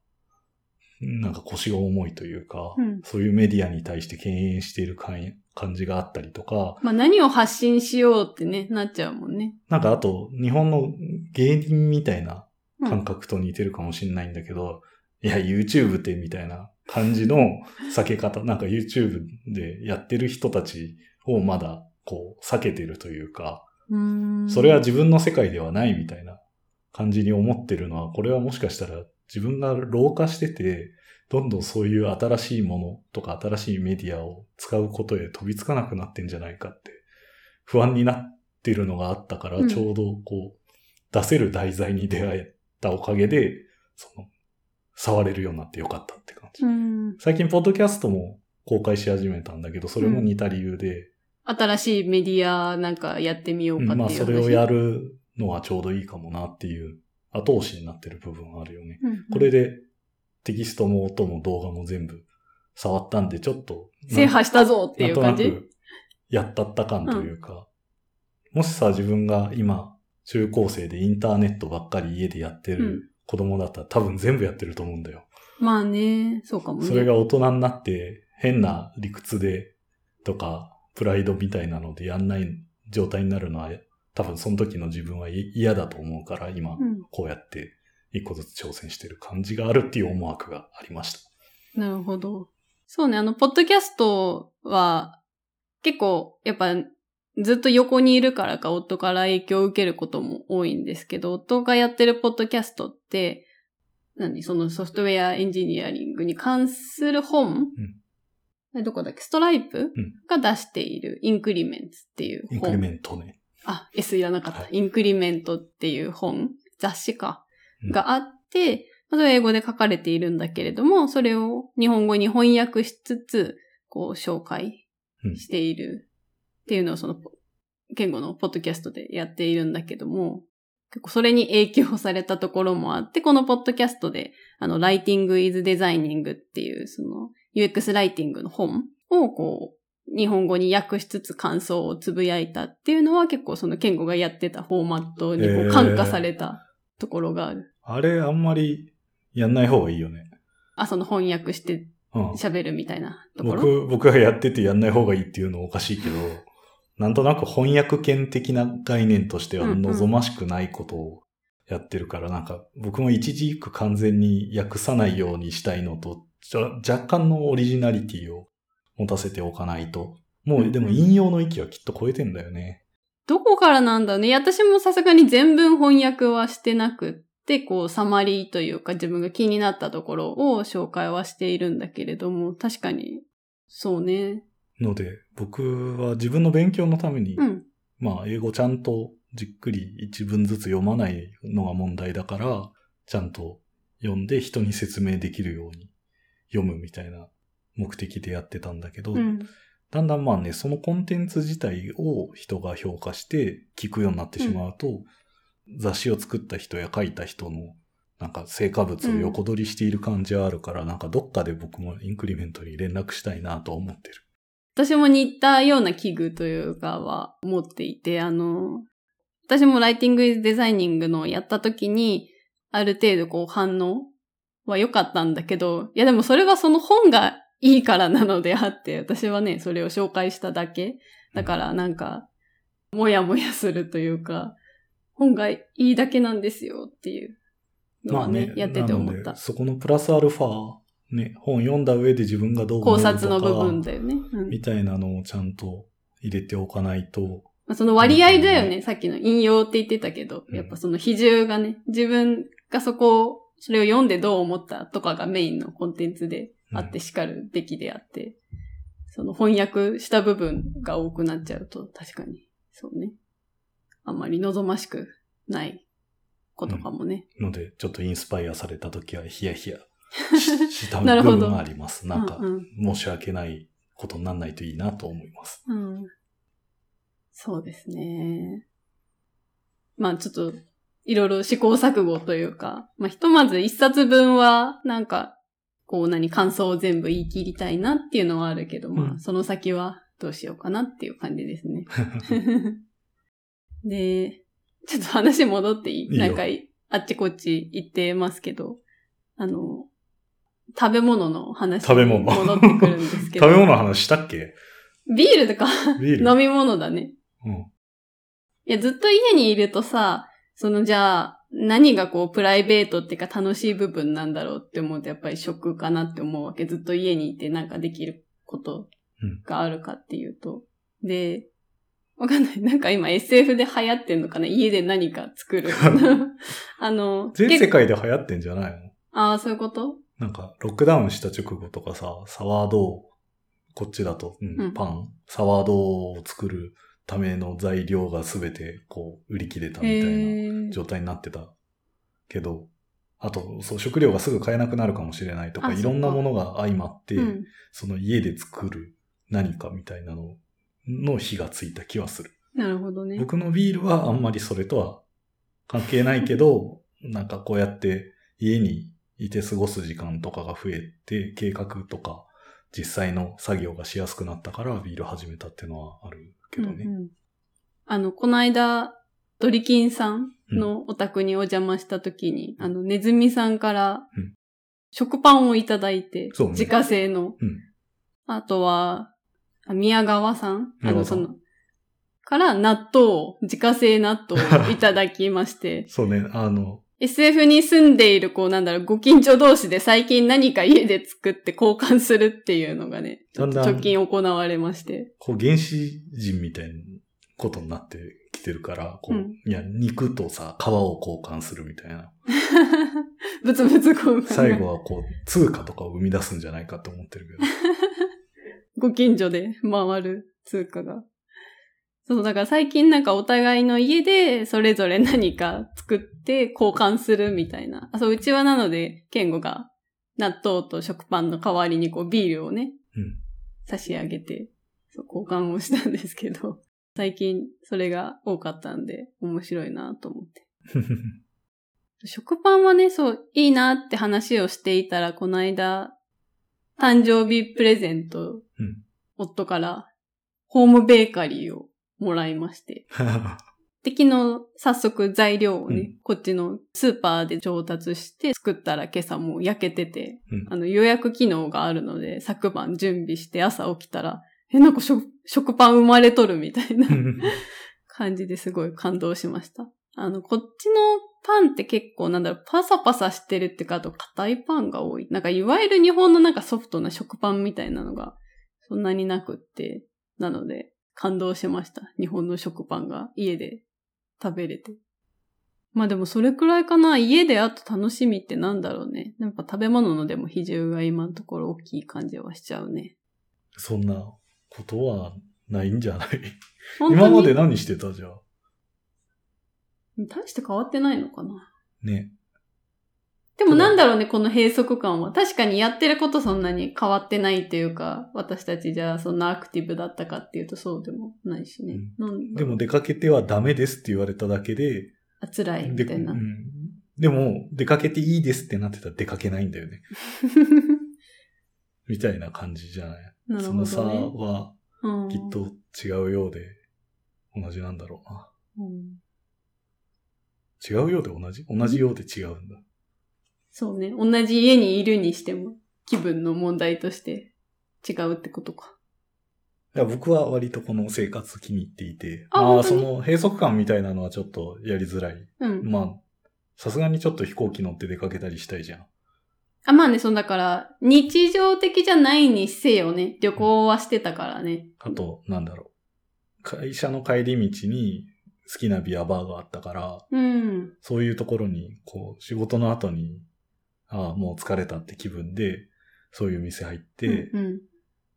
なんか腰が重いというか、
うん
そういうメディアに対して敬遠している感感じがあったりとか、
まあ何を発信しようってね、なっちゃうもんね。
なんかあと、日本の芸人みたいな
うん
感覚と似てるかもしれないんだけど、いや、YouTube ってみたいな感じの 避け方、なんか YouTube でやってる人たちをまだこう避けてるというか、
う。
それは自分の世界ではないみたいな感じに思ってるのは、これはもしかしたら自分が老化してて、どんどんそういう新しいものとか新しいメディアを使うことへ飛びつかなくなってんじゃないかって不安になってるのがあったから、
うん
ちょうどこう出せる題材に出会えたおかげで、その触れるようになってよかったって感じ。
うん。
最近ポッドキャストも公開し始めたんだけど、それも似た理由で、
新しいメディアなんかやってみようかっていう
まあ
話。
それをやるのはちょうどいいかもなっていう後押しになってる部分はあるよね。
うんうん
これでテキストも音も動画も全部触ったんで、ちょっと。
制覇したぞっていう感じ？
やったった感というか、もしさ、自分が今、中高生でインターネットばっかり家でやって
うん
る子供だったら多分全部やってると思うんだよ。
まあね、そうかもね。
それが大人になって変な理屈でとか、プライドみたいなのでやんない状態になるのは、多分その時の自分はい嫌だと思うから、今、
うん。
こうやって一個ずつ挑戦してる感じがあるっていう思惑がありました。
なるほど。そうね、あの、ポッドキャストは、結構、やっぱ、ずっと横にいるからか、夫から影響を受けることも多いんですけど、夫がやってるポッドキャストって、何？そのソフトウェアエンジニアリングに関する本、えどこだっけ？ストライプ、
ん
が出しているインクリメンツっていう本。
インクリメントね。
あ、S いらなかった。
はい。
インクリメントっていう本、雑誌か。
う、ん。
があって、まあそれは英語で書かれているんだけれども、それを日本語に翻訳しつつ、こう紹介しているっていうのをその、言語のポッドキャストでやっているんだけども、結構それに影響されたところもあって、このポッドキャストで、あの、Writing is Designing っていう、その、UX ライティングの本をこう、日本語に訳しつつ感想をつぶやいたっていうのは結構その健吾がやってたフォーマットにこう感化されたところがある。
あれ、あんまりやんない方がいいよね。
あ、その翻訳して
うん。
喋るみたいなところ？
僕、僕がやっててやんない方がいいっていうのはおかしいけど、なんとなく翻訳権的な概念としては
うんうん
望ましくないことをやってるから、なんか僕も一字一句完全に訳さないようにしたいのと、若干のオリジナリティを持たせておかないと。もう、でも引用の域はきっと超えてんだよね。
どこからなんだね。私もさすがに全文翻訳はしてなくって、こう、サマリーというか自分が気になったところを紹介はしているんだけれども、確かに、そうね。
ので、僕は自分の勉強のために、
うん。
まあ、英語ちゃんとじっくり一文ずつ読まないのが問題だから、ちゃんと読んで人に説明できるように読むみたいな目的でやってたんだけど、
うん。
だんだんまあね、そのコンテンツ自体を人が評価して聞くようになってしまうと、雑誌を作った人や書いた人のなんか成果物を横取りしている感じはあるから、なんかどっかで僕もインクリメントに連絡したいなと思ってる。
私も似たような器具というかは持っていて、あの、私もライティングイズデザイニングのやった時に、ある程度こう反応は良かったんだけど、いやでもそれはその本がいいからなのであって、私はね、それを紹介しただけ。だからなんか、もやもやするというか、本がいいだけなんですよっていうのはね、やってて思った。
そこのプラスアルファ、ね、本読んだ上で自分がどう思う
考察の部分だよね。うん。
みたいなのをちゃんと入れておかないと、
まあ、その割合だよね、さっきの引用って言ってたけど、
うん。
やっぱその比重がね、自分がそこを、それを読んでどう思ったとかがメインのコンテンツであって叱るべきであって、その翻訳した部分が多くなっちゃうと確かに、そうね。あんまり望ましくないことかもね。
ので、ちょっとインスパイアされた時はヒヤヒヤし した部分があります。なんか
う、ん
申し訳ないことにならないといいなと思います。
うん、うん。そうですね。まあちょっと、いろいろ試行錯誤というか、まあひとまず一冊分は、なんか、こう何、感想を全部言い切りたいなっていうのはあるけど、ま
うん
あその先はどうしようかなっていう感じですね。で、ちょっと話戻っていい？
いいよ
なんかい、あっちこっち行ってますけど、あの、食べ物の話に
食べ物
戻ってくるんですけど。
食べ物の話したっけ？
ビールとか
ビール
飲み物だね。
うん。
いや、ずっと家にいるとさ、そのじゃあ、何がこう、プライベートっていうか楽しい部分なんだろうって思うと、やっぱり食かなって思うわけ。ずっと家にいてなんかできることがあるかっていうと。で、わかんない。なんか今 SF で流行ってんのかな？家で何か作る。あの、
全世
結
界で流行ってんじゃないの？
ああ、そういうこと？
なんか、ロックダウンした直後とかさ、サワードを、こっちだと、うん
うん
パン、サワードを作るための材料がすべて、こう、売り切れたみたいな状態になってたけど、あと、そう、食料がすぐ買えなくなるかもしれないとか、
あ
いろんなものが相まって、
うん。
その家で作る何かみたいなのの火がついた気はする。
なるほどね。
僕のビールはあんまりそれとは関係ないけど、なんかこうやって家にいて過ごす時間とかが増えて、計画とか実際の作業がしやすくなったからビール始めたっていうのはあるけどね。
うんうん。あの、この間、ドリキンさんのお宅にお邪魔した時に、あの、ネズミさんから
うん、
食パンをいただいて、
そうね。
自家製の。
うん。
あとは、あ宮川さん。あの、その、から納豆を、自家製納豆をいただきまして、
そうね、あの、
SF に住んでいる、こう、なんだろう、ご近所同士で最近何か家で作って交換するっていうのがね、ちょっと
だんだん
直近行われまして。
こう原始人みたいなことになってきてるから、こう、
うん
いや、肉とさ、皮を交換するみたいな。
ブツブツ交換。
最後はこう、通貨とかを生み出すんじゃないかと思ってるけど。
ご近所で回る通貨が。そう、だから最近なんかお互いの家でそれぞれ何か作って交換するみたいな。あそう、うちはなので、ケンゴが納豆と食パンの代わりにこうビールをね、
うん。
差し上げて、そう交換をしたんですけど、最近それが多かったんで面白いなと思って。食パンはね、そう、いいなって話をしていたら、この間、誕生日プレゼント、
うん
夫から、ホームベーカリーをもらいまして。で、昨日、早速材料をね、
うん
こっちのスーパーで調達して作ったら今朝もう焼けてて、
うん
あの予約機能があるので、昨晩準備して朝起きたら、え、なんか食食パン生まれとるみたいな 感じですごい感動しました。あの、こっちのパンって結構なんだろう、パサパサしてるってか、あと硬いパンが多い。なんかいわゆる日本のなんかソフトな食パンみたいなのがそんなになくって、なので感動しました。日本の食パンが家で食べれて。まあでもそれくらいかな。家であと楽しみってなんだろうね。なんか食べ物のでも比重が今のところ大きい感じはしちゃうね。
そんなことはないんじゃない？今まで何してたじゃあ。
大して変わってないのかな。
ね。
でもなんだろうね、この閉塞感は。確かにやってることそんなに変わってないっていうか、私たちじゃあそんなアクティブだったかっていうとそうでもないしね。なん
でも出かけてはダメですって言われただけで、
あ、辛いみ
で
たいな
う。んでも、出かけていいですってなってたら出かけないんだよね。みたいな感じじゃない？
なるほ
その差。は
うん
きっと違うようで同じなんだろうな。
うん
違うようで同じ？同じようで違うんだ。
そうね。同じ家にいるにしても、気分の問題として違うってことか。
いや僕は割とこの生活気に入っていて、
あ
まあその閉塞感みたいなのはちょっとやりづらい。
うん。
まあ、さすがにちょっと飛行機乗って出かけたりしたいじゃん。
あ、まあね、そうだから、日常的じゃないにせよね。旅行はしてたからね。
あと、なんだろう。会社の帰り道に好きなビアバーがあったから、
うん。
そういうところに、こう、仕事の後に、ああ、もう疲れたって気分で、そういう店入って、
うん。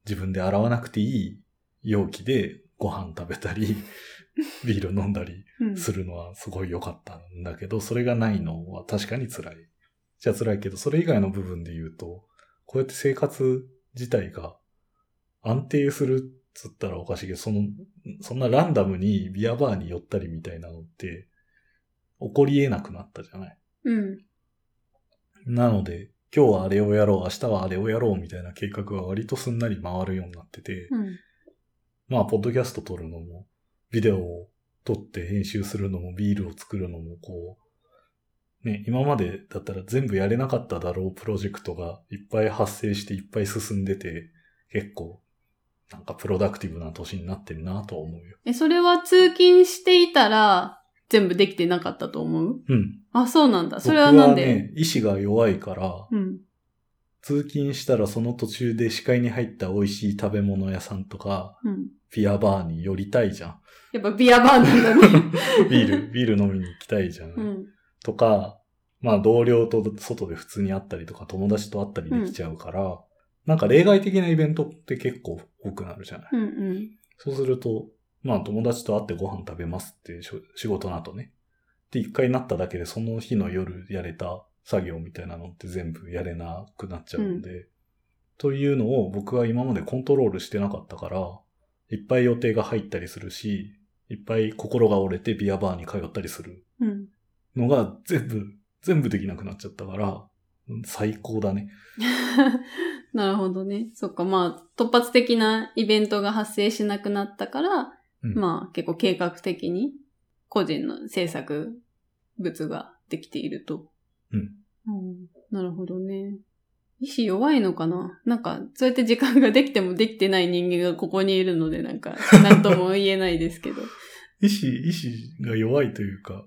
自分で洗わなくていい容器でご飯食べたり、ビール飲んだり
うん。
するのはすごい良かったんだけど、それがないのは確かに辛い。じゃあ辛いけど、それ以外の部分で言うと、こうやって生活自体が安定するっつったらおかしいけど、その、そんなランダムにビアバーに寄ったりみたいなのって、起こり得なくなったじゃない。
うん。
なので、今日はあれをやろう、明日はあれをやろうみたいな計画が割とすんなり回るようになってて、
うん。
まあ、ポッドキャスト撮るのも、ビデオを撮って編集するのも、ビールを作るのも、こう、ね、今までだったら全部やれなかっただろうプロジェクトがいっぱい発生していっぱい進んでて、結構、なんかプロダクティブな年になってるなとは思うよ。
え、それは通勤していたら、全部できてなかったと思う？
うん。
あ、そうなんだ。それはなんで、
僕はね、意志が弱いから、
うん。
通勤したらその途中で視界に入った美味しい食べ物屋さんとか、
うん。
ビアバーに寄りたいじゃん。
やっぱビアバーなんだね。
ビール、ビール飲みに行きたいじゃん。
うん。
とか、まあ同僚と外で普通に会ったりとか友達と会ったりできちゃうから、なんか例外的なイベントって結構多くなるじゃない。
うんうん。
そうすると、まあ友達と会ってご飯食べますって仕事の後ね。で、一回なっただけでその日の夜やれた作業みたいなのって全部やれなくなっちゃうので、というのを僕は今までコントロールしてなかったから、いっぱい予定が入ったりするし、いっぱい心が折れてビアバーに通ったりする
うん。
のが全部、全部できなくなっちゃったから、うん最高だね。
なるほどね。そっか、まあ、突発的なイベントが発生しなくなったから、
うん
まあ、結構計画的に個人の制作物ができていると。
うん。
うんなるほどね。意志弱いのかな？なんか、そうやって時間ができてもできてない人間がここにいるので、なんか、なんとも言えないですけど。
意志、意志が弱いというか、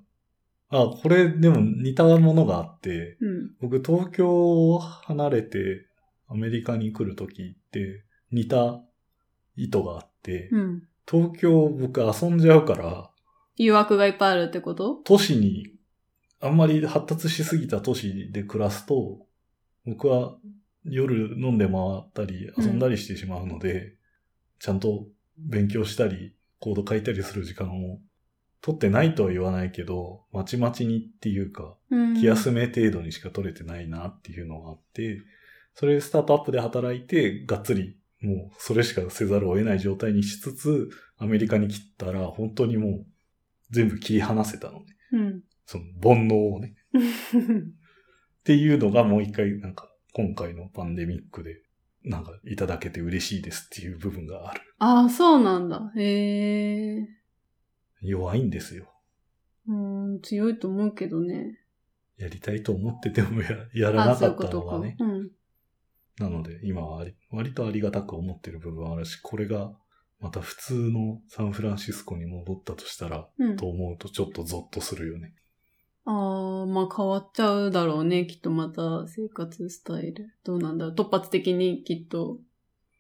あ、これでも似たものがあって、
うん。
僕東京を離れてアメリカに来るときって似た意図があって、
うん。
東京僕遊んじゃうから、
誘惑がいっぱいあるってこと？
都市に、あんまり発達しすぎた都市で暮らすと、僕は夜飲んで回ったり遊んだりしてしまうので、ちゃんと勉強したり、コード書いたりする時間を取ってないとは言わないけど、まちまちにっていうか、
うん。
気休め程度にしか取れてないなっていうのがあって、それでスタートアップで働いて、がっつりもうそれしかせざるを得ない状態にしつつ、アメリカに来たら本当にもう全部切り離せたのね。
うん。
その煩悩をね。っていうのがもう一回なんか今回のパンデミックでなんかいただけて嬉しいですっていう部分がある。
ああ、そうなんだ。へえ。
弱いんですよ。
うん、強いと思うけどね。
やりたいと思っててもややらなか。ったのがね。
うん。
なので、今は割とありがたく思ってる部分はあるし、これがまた普通のサンフランシスコに戻ったとしたら、
うん。
と思うとちょっとゾッとするよね。
ああ、まあ変わっちゃうだろうね。きっとまた生活スタイル。どうなんだろう。突発的にきっと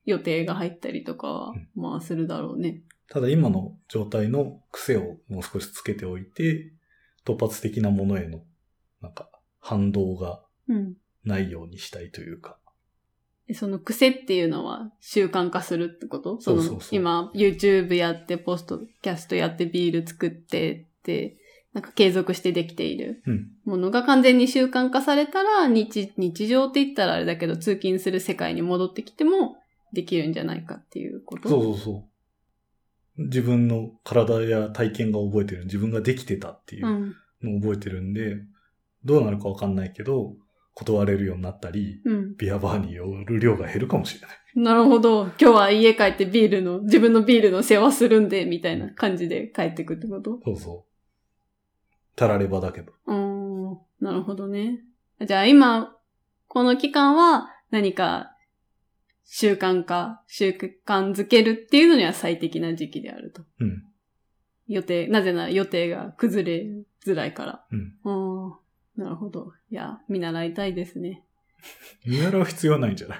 予定が入ったりとかは
うん、
まあするだろうね。
ただ今の状態の癖をもう少しつけておいて、突発的なものへの、なんか、反動が
うん。
ないようにしたいというか。
えその癖っていうのは習慣化するってこと？
そ
の今 YouTube やって、ポストキャストやって、ビール作ってって、なんか継続してできている
うん。
ものが完全に習慣化されたら、日、日常って言ったらあれだけど、通勤する世界に戻ってきてもできるんじゃないかっていうこと？
そうそうそう。自分の体や体験が覚えてる。自分ができてたっていううんのを覚えてるんで、どうなるかわかんないけど、断れるようになったり、
うん。
ビアバーに寄る量が減るかもしれない。
なるほど。今日は家帰ってビールの、自分のビールの世話するんで、みたいな感じで帰ってくってこと？
そうそう。たらればだけど。
うーん。なるほどね。じゃあ今、この期間は何か習慣化、習慣づけるっていうのには最適な時期であると。
うん。
予定、なぜなら予定が崩れづらいから。
うん。
なるほど。いや、見習いたいですね。
見習う必要はないんじゃない？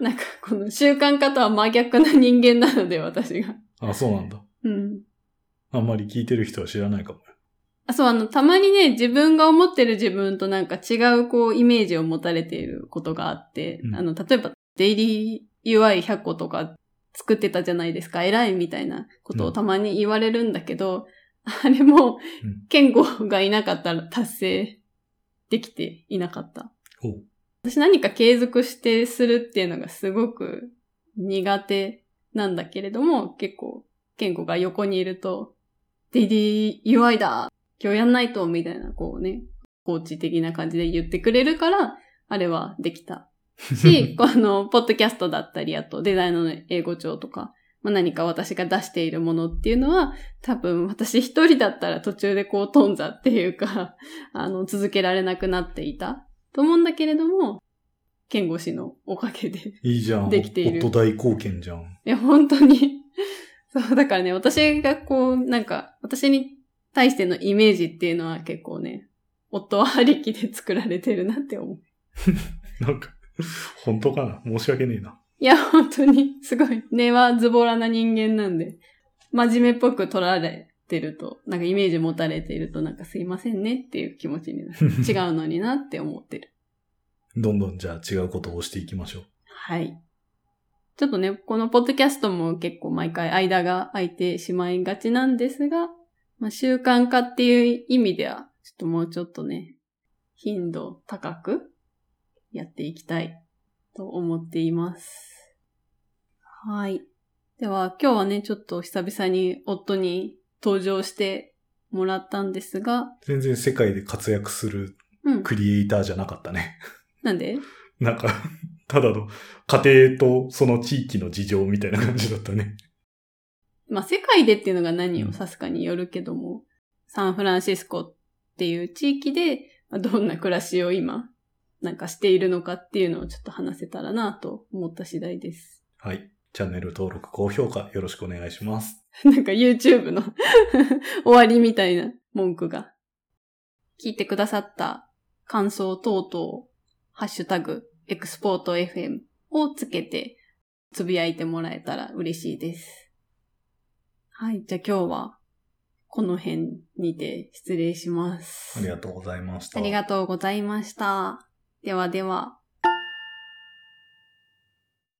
なんかこの習慣化とは真逆な人間なので、私が。
あ、そうなんだ。
うん。
あんまり聞いてる人は知らないかも。
あそう、あの、たまにね、自分が思ってる自分となんか違う、こう、イメージを持たれていることがあって、
うん
あの、例えば、デイリー UI100 個とか作ってたじゃないですか、偉いみたいなことをたまに言われるんだけど、あれも
うん、
健吾がいなかったら達成できていなかった。私何か継続してするっていうのがすごく苦手なんだけれども、結構、健吾が横にいると、デイリー UI だ今日やんないとみたいな、こうね、コーチ的な感じで言ってくれるから、あれはできた。し、この、ポッドキャストだったり、あとデザインの英語帳とか、まあ、何か私が出しているものっていうのは、多分私一人だったら途中でこう頓挫っていうか、あの、続けられなくなっていたと思うんだけれども、健吾氏のおかげで。
いいじゃん。
できている
夫大貢献じゃん。
いや、本当に。そう、だからね、私がこう、なんか、私に対してのイメージっていうのは結構ね、夫ありきで作られてるなって思う。
なんか、本当かな？申し訳ねえな。
いや、本当に、すごい、根はズボラな人間なんで、真面目っぽく取られてると、なんかイメージ持たれていると、なんかすいませんねっていう気持ちになる。違うのになって思ってる。
どんどんじゃあ違うことをしていきましょう。
はい。ちょっとね、このポッドキャストも結構毎回間が空いてしまいがちなんですが、まあ、習慣化っていう意味では、ちょっともうちょっとね、頻度高くやっていきたいと思っています。はい。では、今日はね、ちょっと久々に夫に登場してもらったんですが、
全然世界で活躍する
うん。
クリエイターじゃなかったね。
なんで？
なんか、ただの家庭とその地域の事情みたいな感じだったね。
まあ、世界でっていうのが何を指すかによるけども、サンフランシスコっていう地域で、まあどんな暮らしを今、なんかしているのかっていうのをちょっと話せたらなと思った次第です。
はい。チャンネル登録、高評価よろしくお願いします。
なんか YouTube の 終わりみたいな文句が。聞いてくださった感想等々、ハッシュタグ、エクスポート FM をつけてつぶやいてもらえたら嬉しいです。はい。じゃあ今日はこの辺にて失礼します。
ありがとうございました。
ありがとうございました。ではでは。